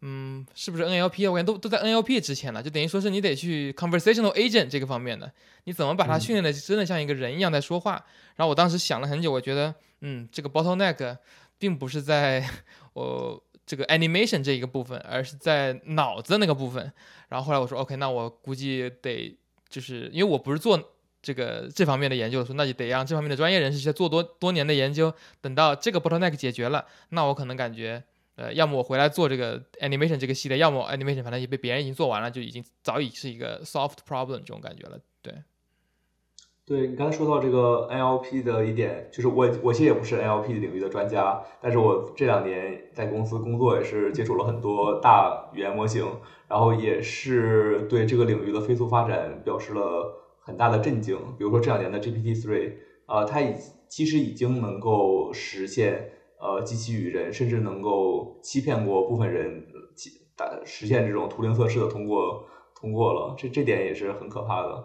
嗯，是不是 NLP 啊？我感觉都都在 NLP 之前了，就等于说是你得去 Conversational Agent 这个方面的，你怎么把它训练的真的像一个人一样在说话？然后我当时想了很久，我觉得，嗯，这个 Bottleneck 并不是在我。这个 animation 这一个部分，而是在脑子那个部分。然后后来我说，OK，那我估计得就是因为我不是做这个这方面的研究，说那就得让这方面的专业人士去做多多年的研究，等到这个 bottleneck 解决了，那我可能感觉，呃，要么我回来做这个 animation 这个系列，要么 animation 反正也被别人已经做完了，就已经早已是一个 soft problem 这种感觉了，对。对你刚才说到这个 NLP 的一点，就是我我其实也不是 NLP 领域的专家，但是我这两年在公司工作也是接触了很多大语言模型，然后也是对这个领域的飞速发展表示了很大的震惊。比如说这两年的 GPT-3，呃，它已其实已经能够实现呃机器与人，甚至能够欺骗过部分人，打实现这种图灵测试的通过通过了，这这点也是很可怕的。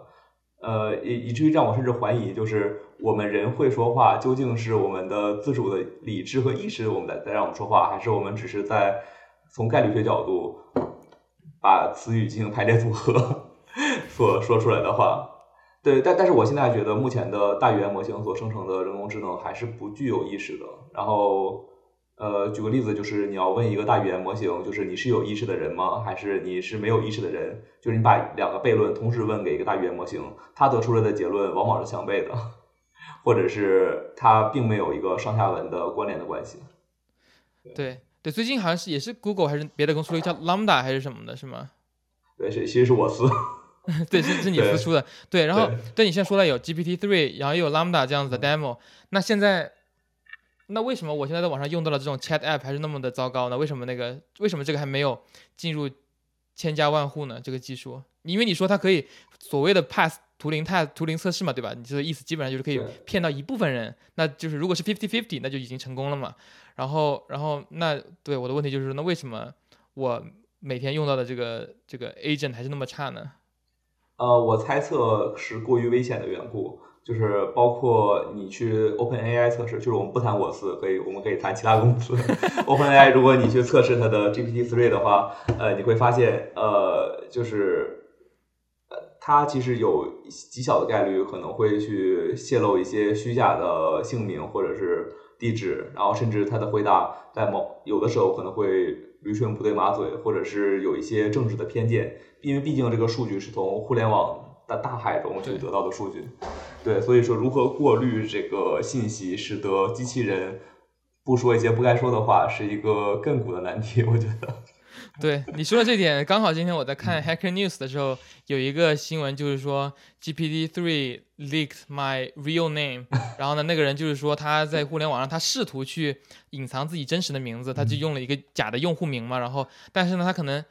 呃，以以至于让我甚至怀疑，就是我们人会说话，究竟是我们的自主的理智和意识，我们在在让我们说话，还是我们只是在从概率学角度把词语进行排列组合 [laughs] 所说出来的话？对，但但是我现在觉得，目前的大语言模型所生成的人工智能还是不具有意识的。然后。呃，举个例子，就是你要问一个大语言模型，就是你是有意识的人吗？还是你是没有意识的人？就是你把两个悖论同时问给一个大语言模型，它得出来的结论往往是相悖的，[laughs] 或者是它并没有一个上下文的关联的关系。对对，最近好像是也是 Google 还是别的公司出一个叫 Lambda 还是什么的，是吗？对，是其实是我司。[laughs] 对，是是你司出的。对，然后对你现在说了有 GPT three，然后又有 Lambda 这样子的 demo，那现在。那为什么我现在在网上用到了这种 Chat App 还是那么的糟糕呢？为什么那个为什么这个还没有进入千家万户呢？这个技术，因为你说它可以所谓的 pass 图灵态图灵测试嘛，对吧？你这个意思基本上就是可以骗到一部分人，那就是如果是 fifty fifty，那就已经成功了嘛。然后，然后那对我的问题就是说，那为什么我每天用到的这个这个 agent 还是那么差呢？呃，我猜测是过于危险的缘故。就是包括你去 Open AI 测试，就是我们不谈我司，可以我们可以谈其他公司。Open AI 如果你去测试它的 GPT three 的话，呃，你会发现，呃，就是呃，它其实有极小的概率可能会去泄露一些虚假的姓名或者是地址，然后甚至它的回答在某有的时候可能会驴唇不对马嘴，或者是有一些政治的偏见，因为毕竟这个数据是从互联网。的大海中去得到的数据，对，所以说如何过滤这个信息，使得机器人不说一些不该说的话，是一个亘古的难题。我觉得，对你说的这点，刚好今天我在看 Hacker News 的时候，有一个新闻就是说 GPT three leaked my real name，[laughs] 然后呢，那个人就是说他在互联网上他试图去隐藏自己真实的名字，他就用了一个假的用户名嘛，然后但是呢，他可能。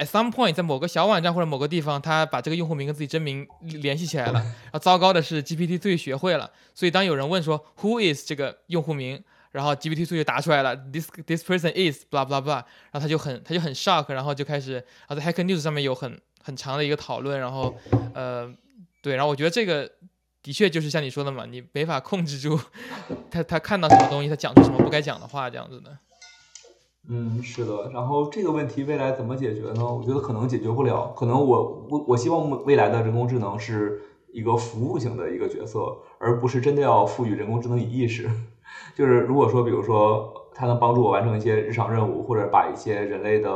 At some point，在某个小网站或者某个地方，他把这个用户名跟自己真名联系起来了。然后糟糕的是，GPT 最学会了，所以当有人问说 Who is 这个用户名，然后 GPT 最就答出来了，This this person is blah blah blah，然后他就很他就很 shock，然后就开始，然后在 Hacker News 上面有很很长的一个讨论，然后呃对，然后我觉得这个的确就是像你说的嘛，你没法控制住 [laughs] 他他看到什么东西，他讲出什么不该讲的话这样子的。嗯，是的。然后这个问题未来怎么解决呢？我觉得可能解决不了。可能我我我希望未来的人工智能是一个服务型的一个角色，而不是真的要赋予人工智能以意识。[laughs] 就是如果说，比如说它能帮助我完成一些日常任务，或者把一些人类的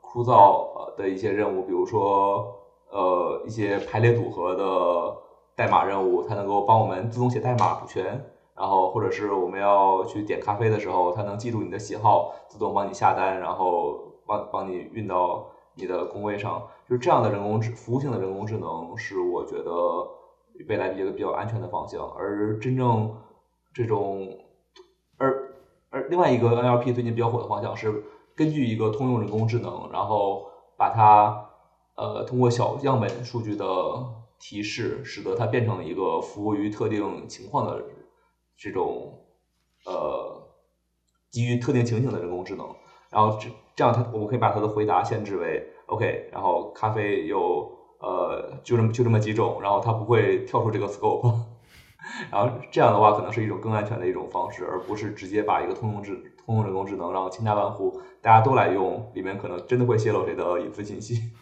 枯燥的一些任务，比如说呃一些排列组合的代码任务，它能够帮我们自动写代码补全。然后，或者是我们要去点咖啡的时候，它能记住你的喜好，自动帮你下单，然后帮帮你运到你的工位上。就是这样的人工智服务性的人工智能，是我觉得未来一个比较安全的方向。而真正这种，而而另外一个 NLP 最近比较火的方向是根据一个通用人工智能，然后把它呃通过小样本数据的提示，使得它变成一个服务于特定情况的。这种呃基于特定情景的人工智能，然后这这样它我们可以把它的回答限制为 OK，然后咖啡有呃就这么就这么几种，然后它不会跳出这个 scope，[laughs] 然后这样的话可能是一种更安全的一种方式，而不是直接把一个通用智通用人工智能，然后千家万户大家都来用，里面可能真的会泄露谁的隐私信息。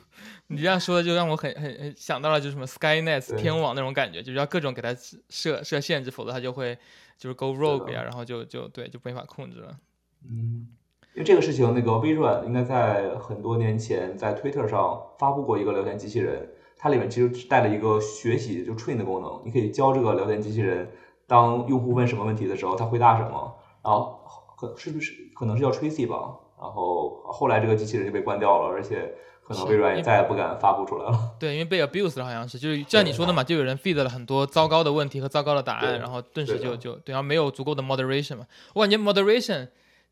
你这样说的就让我很很很想到了，就是什么 Skynet 天网那种感觉，就是要各种给它设设限制，否则它就会。就是 go rogue 呀，然后就就对，就没法控制了。嗯，因为这个事情，那个微软应该在很多年前在 Twitter 上发布过一个聊天机器人，它里面其实带了一个学习就 train 的功能，你可以教这个聊天机器人，当用户问什么问题的时候，它回答什么，然后可是不是可能是叫 Tracy 吧？然后后来这个机器人就被关掉了，而且可能微软也再也不敢发布出来了。对，因为被 abused 了，好像是，就是像你说的嘛，就有人 feed 了很多糟糕的问题和糟糕的答案，然后顿时就就对，然后没有足够的 moderation 嘛。我感觉 moderation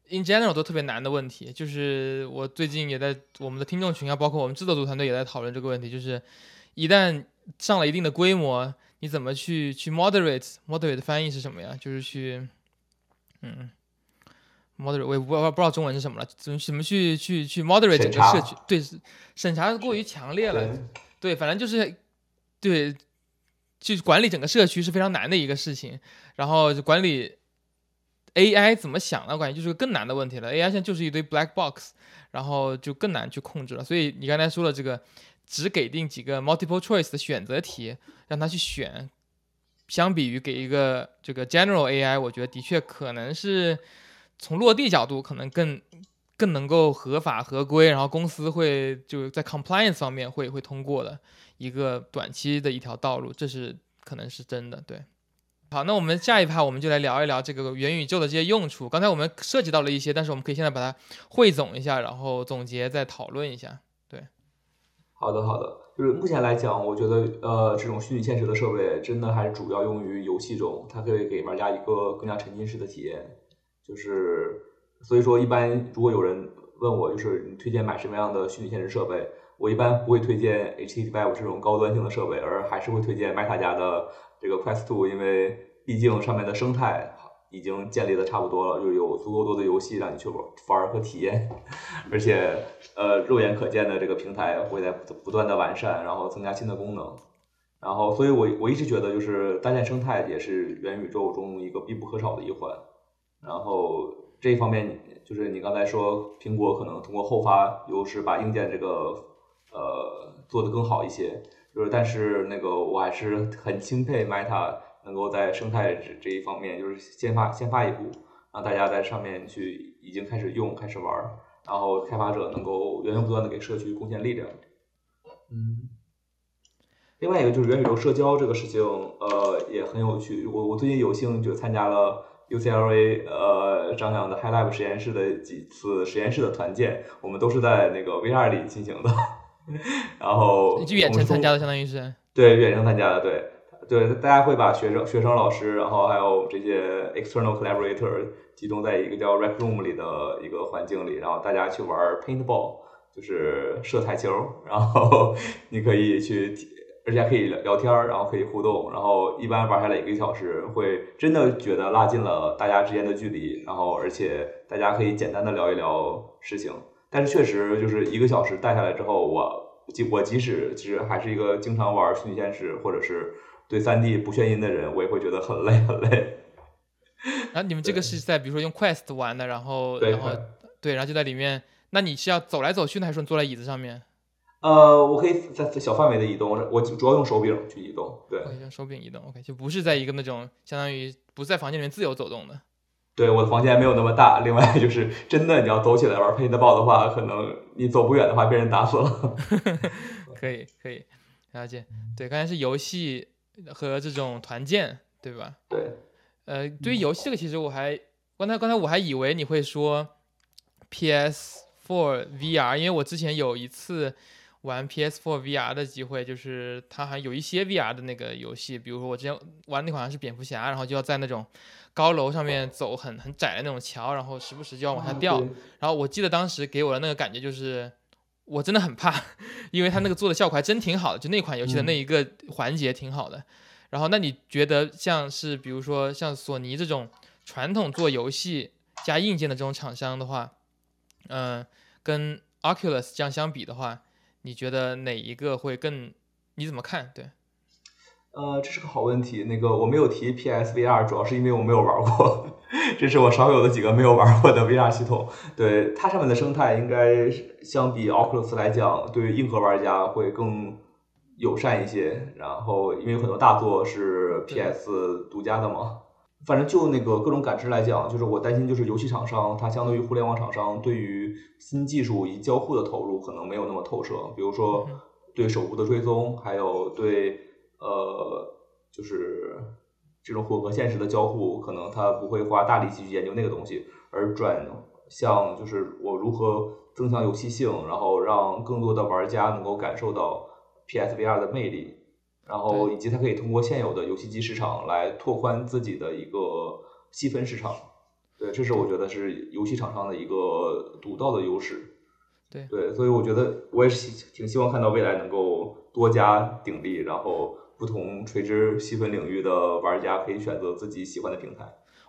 in general 都特别难的问题，就是我最近也在我们的听众群啊，包括我们制作组团队也在讨论这个问题，就是一旦上了一定的规模，你怎么去去 moderate？moderate 的翻译是什么呀？就是去，嗯，moderate 我也不不不知道中文是什么了，怎么怎么去去去 moderate 整个社区？对，审查过于强烈了。对，反正就是对，去管理整个社区是非常难的一个事情。然后管理 AI 怎么想呢？我感觉就是个更难的问题了。AI 现在就是一堆 black box，然后就更难去控制了。所以你刚才说了这个。只给定几个 multiple choice 的选择题，让他去选，相比于给一个这个 general AI，我觉得的确可能是从落地角度可能更更能够合法合规，然后公司会就在 compliance 方面会会通过的一个短期的一条道路，这是可能是真的。对，好，那我们下一趴我们就来聊一聊这个元宇宙的这些用处。刚才我们涉及到了一些，但是我们可以现在把它汇总一下，然后总结再讨论一下。对好的，好的，就是目前来讲，我觉得，呃，这种虚拟现实的设备真的还是主要用于游戏中，它可以给玩家一个更加沉浸式的体验。就是，所以说，一般如果有人问我，就是你推荐买什么样的虚拟现实设备，我一般不会推荐 HTC Vive 这种高端性的设备，而还是会推荐 Meta 家的这个 Quest 2，因为毕竟上面的生态。已经建立的差不多了，就有足够多的游戏让你去玩玩和体验，[laughs] 而且呃肉眼可见的这个平台会在不断的完善，然后增加新的功能，然后所以我我一直觉得就是搭建生态也是元宇宙中一个必不可少的一环，然后这一方面就是你刚才说苹果可能通过后发优势把硬件这个呃做得更好一些，就是但是那个我还是很钦佩 Meta。能够在生态这这一方面，就是先发先发一步，让大家在上面去已经开始用开始玩儿，然后开发者能够源源不断的给社区贡献力量。嗯，另外一个就是元宇宙社交这个事情，呃，也很有趣。我我最近有幸就参加了 UCLA 呃张亮的 High Lab 实验室的几次实验室的团建，我们都是在那个 VR 里进行的。然后你去远程参加的，相当于是对远程参加的，对。对，大家会把学生、学生、老师，然后还有这些 external collaborator 集中在一个叫 rec room 里的一个环境里，然后大家去玩 paintball，就是射彩球，然后 [laughs] 你可以去，而且还可以聊聊天儿，然后可以互动，然后一般玩下来一个小时，会真的觉得拉近了大家之间的距离，然后而且大家可以简单的聊一聊事情，但是确实就是一个小时带下来之后，我即我即使其实还是一个经常玩虚拟现实或者是。对三 D 不眩晕的人，我也会觉得很累很累。然后你们这个是在比如说用 Quest 玩的，然后然后对，然后就在里面。那你是要走来走去呢，还是说坐在椅子上面？呃，我可以在在小范围的移动，我主要用手柄去移动。对，用手柄移动，OK，就不是在一个那种相当于不在房间里面自由走动的。对，我的房间没有那么大。另外 [laughs] 就是真的你要走起来玩 Paintball 的话，可能你走不远的话被人打死了。[laughs] 可以可以了解。对，刚才是游戏。和这种团建，对吧？对。呃，对于游戏这个，其实我还刚才刚才我还以为你会说 PS4 VR，因为我之前有一次玩 PS4 VR 的机会，就是它还有一些 VR 的那个游戏，比如说我之前玩那款是蝙蝠侠，然后就要在那种高楼上面走很很窄的那种桥，然后时不时就要往下掉。然后我记得当时给我的那个感觉就是。我真的很怕，[laughs] 因为他那个做的效果还真挺好的，就那款游戏的那一个环节挺好的。然后，那你觉得像是比如说像索尼这种传统做游戏加硬件的这种厂商的话，嗯，跟 Oculus 这样相比的话，你觉得哪一个会更？你怎么看？对。呃，这是个好问题。那个我没有提 PSVR，主要是因为我没有玩过，[laughs] 这是我少有的几个没有玩过的 VR 系统。对它上面的生态，应该相比 Oculus 来讲，对于硬核玩家会更友善一些。然后因为有很多大作是 PS 独家的嘛，反正就那个各种感知来讲，就是我担心就是游戏厂商它相对于互联网厂商对于新技术以及交互的投入可能没有那么透彻。比如说。对手部的追踪，还有对呃就是这种混合现实的交互，可能它不会花大力气去研究那个东西，而转向就是我如何增强游戏性，然后让更多的玩家能够感受到 PSVR 的魅力，然后以及它可以通过现有的游戏机市场来拓宽自己的一个细分市场。对，这是我觉得是游戏厂商的一个独到的优势。对对，所以我觉得我也是挺希望看到未来能够多家鼎立，然后不同垂直细分领域的玩家可以选择自己喜欢的平台。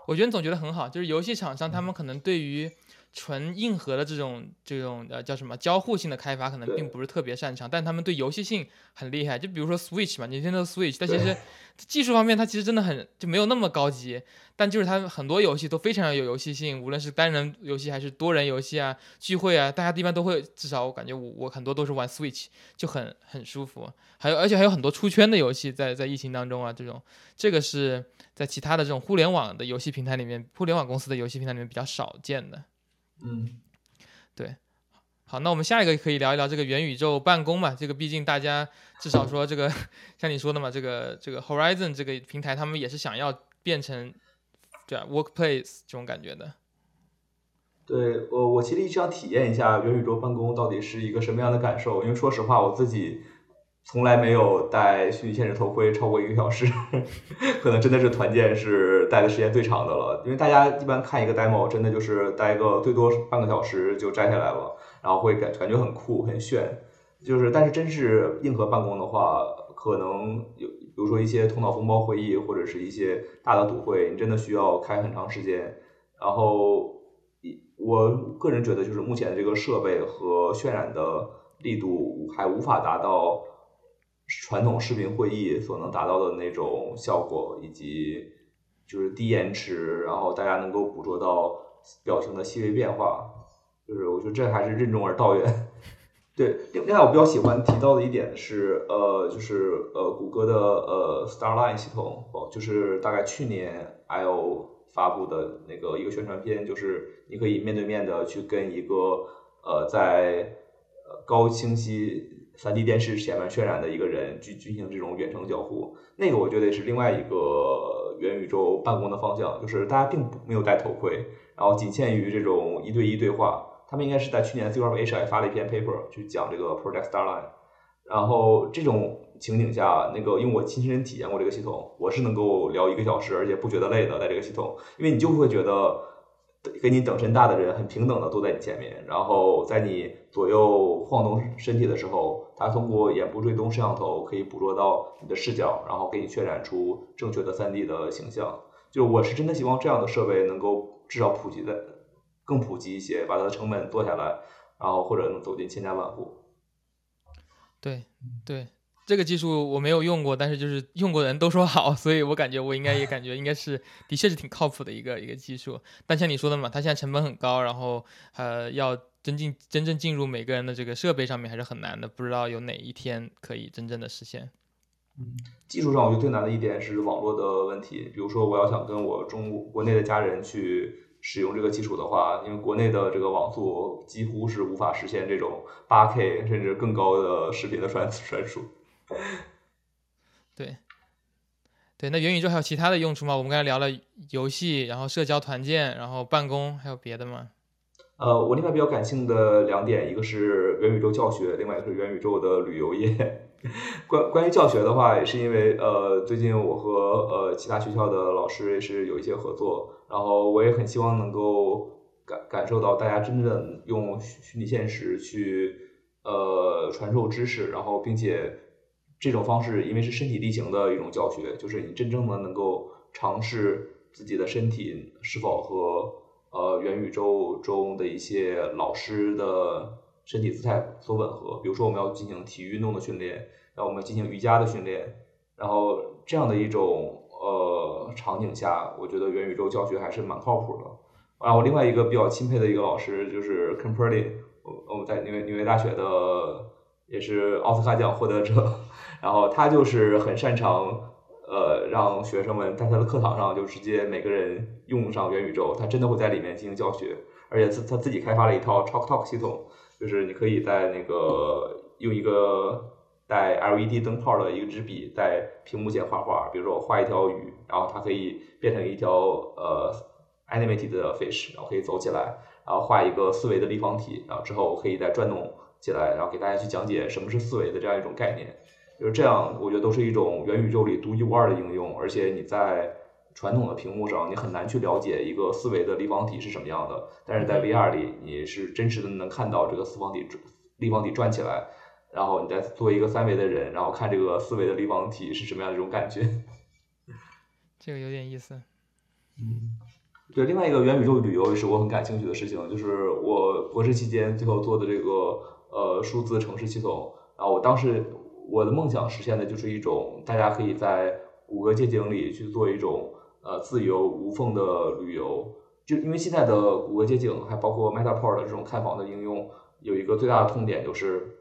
我觉得你总觉得很好，就是游戏厂商他们可能对于。纯硬核的这种这种呃叫什么交互性的开发可能并不是特别擅长，但他们对游戏性很厉害。就比如说 Switch 嘛，你听到 Switch，但其实技术方面它其实真的很就没有那么高级，但就是它很多游戏都非常有游戏性，无论是单人游戏还是多人游戏啊，聚会啊，大家一般都会至少我感觉我我很多都是玩 Switch，就很很舒服。还有而且还有很多出圈的游戏在在疫情当中啊，这种这个是在其他的这种互联网的游戏平台里面，互联网公司的游戏平台里面比较少见的。嗯，对，好，那我们下一个可以聊一聊这个元宇宙办公嘛？这个毕竟大家至少说这个 [laughs] 像你说的嘛，这个这个 Horizon 这个平台，他们也是想要变成对啊 Workplace 这种感觉的。对，我我其实一直想体验一下元宇宙办公到底是一个什么样的感受，因为说实话，我自己。从来没有戴虚拟现实头盔超过一个小时，[laughs] 可能真的是团建是戴的时间最长的了。因为大家一般看一个 demo，真的就是待个最多半个小时就摘下来了，然后会感感觉很酷很炫。就是，但是真是硬核办公的话，可能有比如说一些头脑风暴会议或者是一些大的赌会，你真的需要开很长时间。然后，我个人觉得，就是目前的这个设备和渲染的力度还无法达到。传统视频会议所能达到的那种效果，以及就是低延迟，然后大家能够捕捉到表情的细微变化，就是我觉得这还是任重而道远。对，另另外我比较喜欢提到的一点是，呃，就是呃，谷歌的呃 Starline 系统，哦，就是大概去年 I/O 发布的那个一个宣传片，就是你可以面对面的去跟一个呃在高清晰。三 D 电视前面渲染的一个人去进行这种远程交互，那个我觉得是另外一个元宇宙办公的方向，就是大家并不没有戴头盔，然后仅限于这种一对一对话。他们应该是在去年 c 2 H 还发了一篇 paper 去讲这个 Project Starline，然后这种情景下，那个因为我亲身体验过这个系统，我是能够聊一个小时，而且不觉得累的，在这个系统，因为你就会觉得。跟你等身大的人很平等的坐在你前面，然后在你左右晃动身体的时候，他通过眼部追踪摄像头可以捕捉到你的视角，然后给你渲染出正确的 3D 的形象。就我是真的希望这样的设备能够至少普及的更普及一些，把它的成本做下来，然后或者能走进千家万户。对对。这个技术我没有用过，但是就是用过的人都说好，所以我感觉我应该也感觉应该是的确是挺靠谱的一个一个技术。但像你说的嘛，它现在成本很高，然后呃要真进真正进入每个人的这个设备上面还是很难的，不知道有哪一天可以真正的实现。嗯，技术上我觉得最难的一点是网络的问题，比如说我要想跟我中国内的家人去使用这个技术的话，因为国内的这个网速几乎是无法实现这种八 K 甚至更高的视频的传传输。[laughs] 对，对，那元宇宙还有其他的用处吗？我们刚才聊了游戏，然后社交团建，然后办公，还有别的吗？呃，我另外比较感兴趣的两点，一个是元宇宙教学，另外一个是元宇宙的旅游业。[laughs] 关关于教学的话，也是因为呃，最近我和呃其他学校的老师也是有一些合作，然后我也很希望能够感感受到大家真正用虚拟现实去呃传授知识，然后并且。这种方式，因为是身体力行的一种教学，就是你真正的能够尝试自己的身体是否和呃元宇宙中的一些老师的身体姿态所吻合。比如说，我们要进行体育运动的训练，那我们进行瑜伽的训练，然后这样的一种呃场景下，我觉得元宇宙教学还是蛮靠谱的。然后另外一个比较钦佩的一个老师就是 k i m p e r l y 我我们在纽约纽约大学的，也是奥斯卡奖获得者。然后他就是很擅长，呃，让学生们在他的课堂上就直接每个人用上元宇宙，他真的会在里面进行教学，而且自他自己开发了一套 Talk Talk 系统，就是你可以在那个用一个带 LED 灯泡的一支笔在屏幕前画画，比如说我画一条鱼，然后它可以变成一条呃 animated 的 fish，然后可以走起来，然后画一个四维的立方体，然后之后我可以再转动起来，然后给大家去讲解什么是四维的这样一种概念，就是这样，我觉得都是一种元宇宙里独一无二的应用，而且你在传统的屏幕上你很难去了解一个四维的立方体是什么样的，但是在 VR 里你是真实的能看到这个四方体立方体转起来。然后你再作为一个三维的人，然后看这个四维的立方体是什么样的一种感觉？[laughs] 这个有点意思。嗯，对，另外一个元宇宙旅游也是我很感兴趣的事情，就是我博士期间最后做的这个呃数字城市系统。然后我当时我的梦想实现的就是一种大家可以在谷歌街景里去做一种呃自由无缝的旅游。就因为现在的谷歌街景还包括 Matterport 这种看房的应用，有一个最大的痛点就是。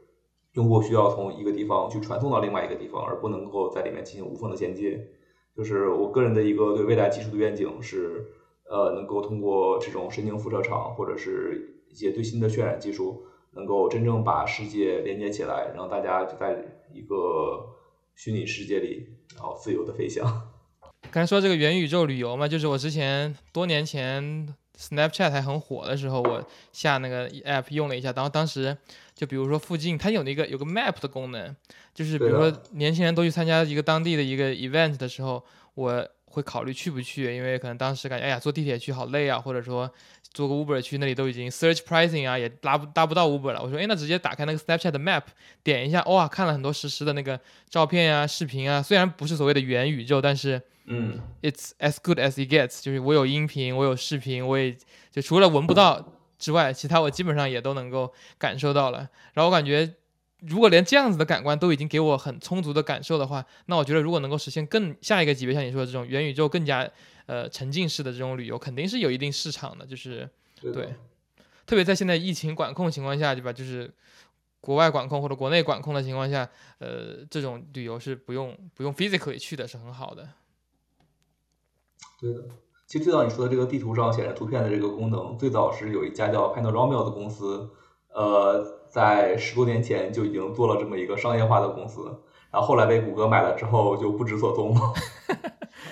用户需要从一个地方去传送到另外一个地方，而不能够在里面进行无缝的衔接。就是我个人的一个对未来技术的愿景是，呃，能够通过这种神经辐射场或者是一些最新的渲染技术，能够真正把世界连接起来，让大家就在一个虚拟世界里，然后自由的飞翔。[laughs] 刚才说这个元宇宙旅游嘛，就是我之前多年前。Snapchat 还很火的时候，我下那个 app 用了一下，然后当时就比如说附近它有那个有个 map 的功能，就是比如说年轻人都去参加一个当地的一个 event 的时候，我会考虑去不去，因为可能当时感觉哎呀坐地铁去好累啊，或者说坐个 Uber 去那里都已经 search pricing 啊也拉不搭不到 Uber 了，我说哎那直接打开那个 Snapchat 的 map 点一下，哇看了很多实时的那个照片啊视频啊，虽然不是所谓的元宇宙，但是。嗯，It's as good as it gets，就是我有音频，我有视频，我也就除了闻不到之外，其他我基本上也都能够感受到了。然后我感觉，如果连这样子的感官都已经给我很充足的感受的话，那我觉得如果能够实现更下一个级别，像你说的这种元宇宙更加呃沉浸式的这种旅游，肯定是有一定市场的。就是对，特别在现在疫情管控情况下，对吧？就是国外管控或者国内管控的情况下，呃，这种旅游是不用不用 physically 去的，是很好的。对的，其实最早你说的这个地图上显示图片的这个功能，最早是有一家叫 Panorama 的公司，呃，在十多年前就已经做了这么一个商业化的公司，然后后来被谷歌买了之后就不知所踪了。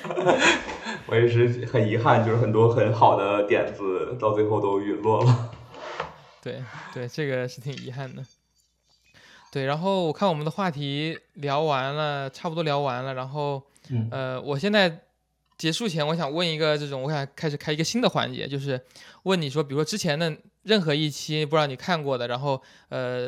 [laughs] 我也是很遗憾，就是很多很好的点子到最后都陨落了。[laughs] 对对，这个是挺遗憾的。对，然后我看我们的话题聊完了，差不多聊完了，然后呃，我现在。结束前，我想问一个这种，我想开始开一个新的环节，就是问你说，比如说之前的任何一期不知道你看过的，然后呃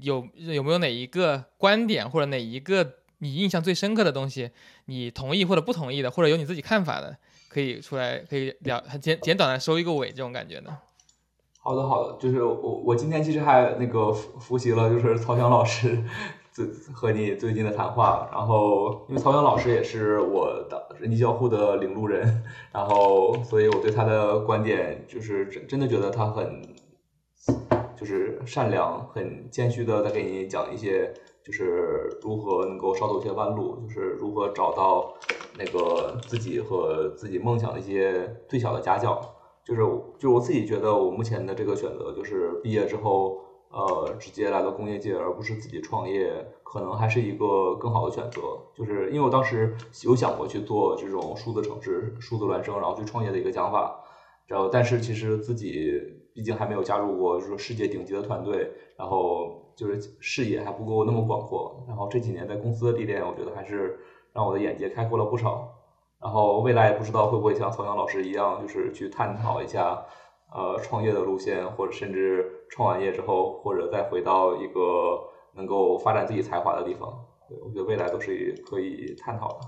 有有没有哪一个观点或者哪一个你印象最深刻的东西，你同意或者不同意的，或者有你自己看法的，可以出来可以聊，很简简短的收一个尾这种感觉的。好的好的，就是我我今天其实还那个复复习了，就是曹翔老师最。和你最近的谈话，然后因为曹翔老师也是我的人机交互的领路人，然后所以我对他的观点就是真真的觉得他很就是善良，很谦虚的在给你讲一些就是如何能够少走一些弯路，就是如何找到那个自己和自己梦想的一些最小的家教，就是就我自己觉得我目前的这个选择就是毕业之后。呃，直接来到工业界，而不是自己创业，可能还是一个更好的选择。就是因为我当时有想过去做这种数字城市、数字孪生，然后去创业的一个想法。然后，但是其实自己毕竟还没有加入过说世界顶级的团队，然后就是视野还不够那么广阔。然后这几年在公司的历练，我觉得还是让我的眼界开阔了不少。然后未来也不知道会不会像曹阳老师一样，就是去探讨一下。呃，创业的路线，或者甚至创完业之后，或者再回到一个能够发展自己才华的地方，对我觉得未来都是可以探讨的。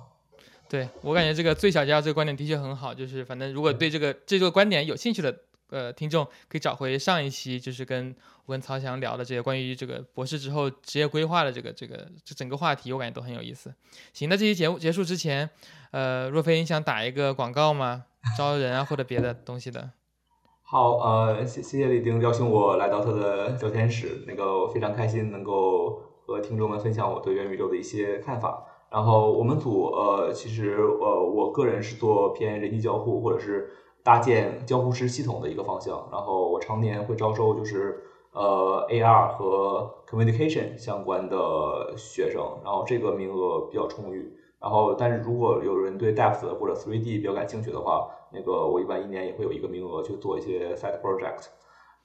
对我感觉这个最小家这个观点的确很好，就是反正如果对这个这个观点有兴趣的呃听众，可以找回上一期，就是跟我跟曹翔聊的这些关于这个博士之后职业规划的这个这个这整个话题，我感觉都很有意思。行，那这期节目结束之前，呃，若飞你想打一个广告吗？招人啊或者别的东西的？[laughs] 好，呃，谢谢李丁邀请我来到他的聊天室，那个非常开心能够和听众们分享我对元宇宙的一些看法。然后我们组，呃，其实呃，我个人是做偏人机交互或者是搭建交互式系统的一个方向。然后我常年会招收就是呃 AR 和 communication 相关的学生，然后这个名额比较充裕。然后，但是如果有人对 depth 或者 3D 比较感兴趣的话，那个我一般一年也会有一个名额去做一些 side project。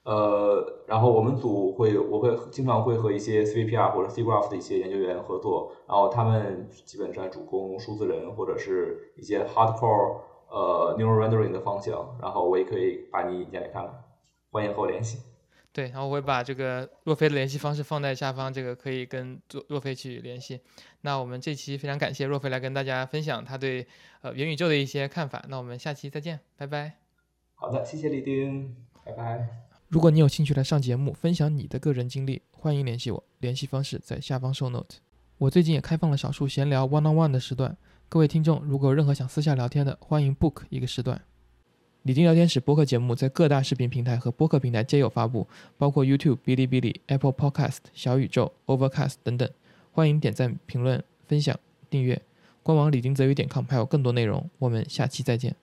呃，然后我们组会，我会经常会和一些 CVPR 或者 CGraph 的一些研究员合作，然后他们基本上主攻数字人或者是一些 hardcore 呃 neural rendering 的方向，然后我也可以把你引荐来看看，欢迎和我联系。对，然后我会把这个若飞的联系方式放在下方，这个可以跟若若飞去联系。那我们这期非常感谢若飞来跟大家分享他对呃元宇宙的一些看法。那我们下期再见，拜拜。好的，谢谢李丁，拜拜。如果你有兴趣来上节目，分享你的个人经历，欢迎联系我，联系方式在下方 show note。我最近也开放了少数闲聊 one on one 的时段，各位听众如果有任何想私下聊天的，欢迎 book 一个时段。李丁聊天室播客节目在各大视频平台和播客平台皆有发布，包括 YouTube、哔哩哔哩、Apple Podcast、小宇宙、Overcast 等等。欢迎点赞、评论、分享、订阅。官网李丁泽宇点 com 还有更多内容。我们下期再见。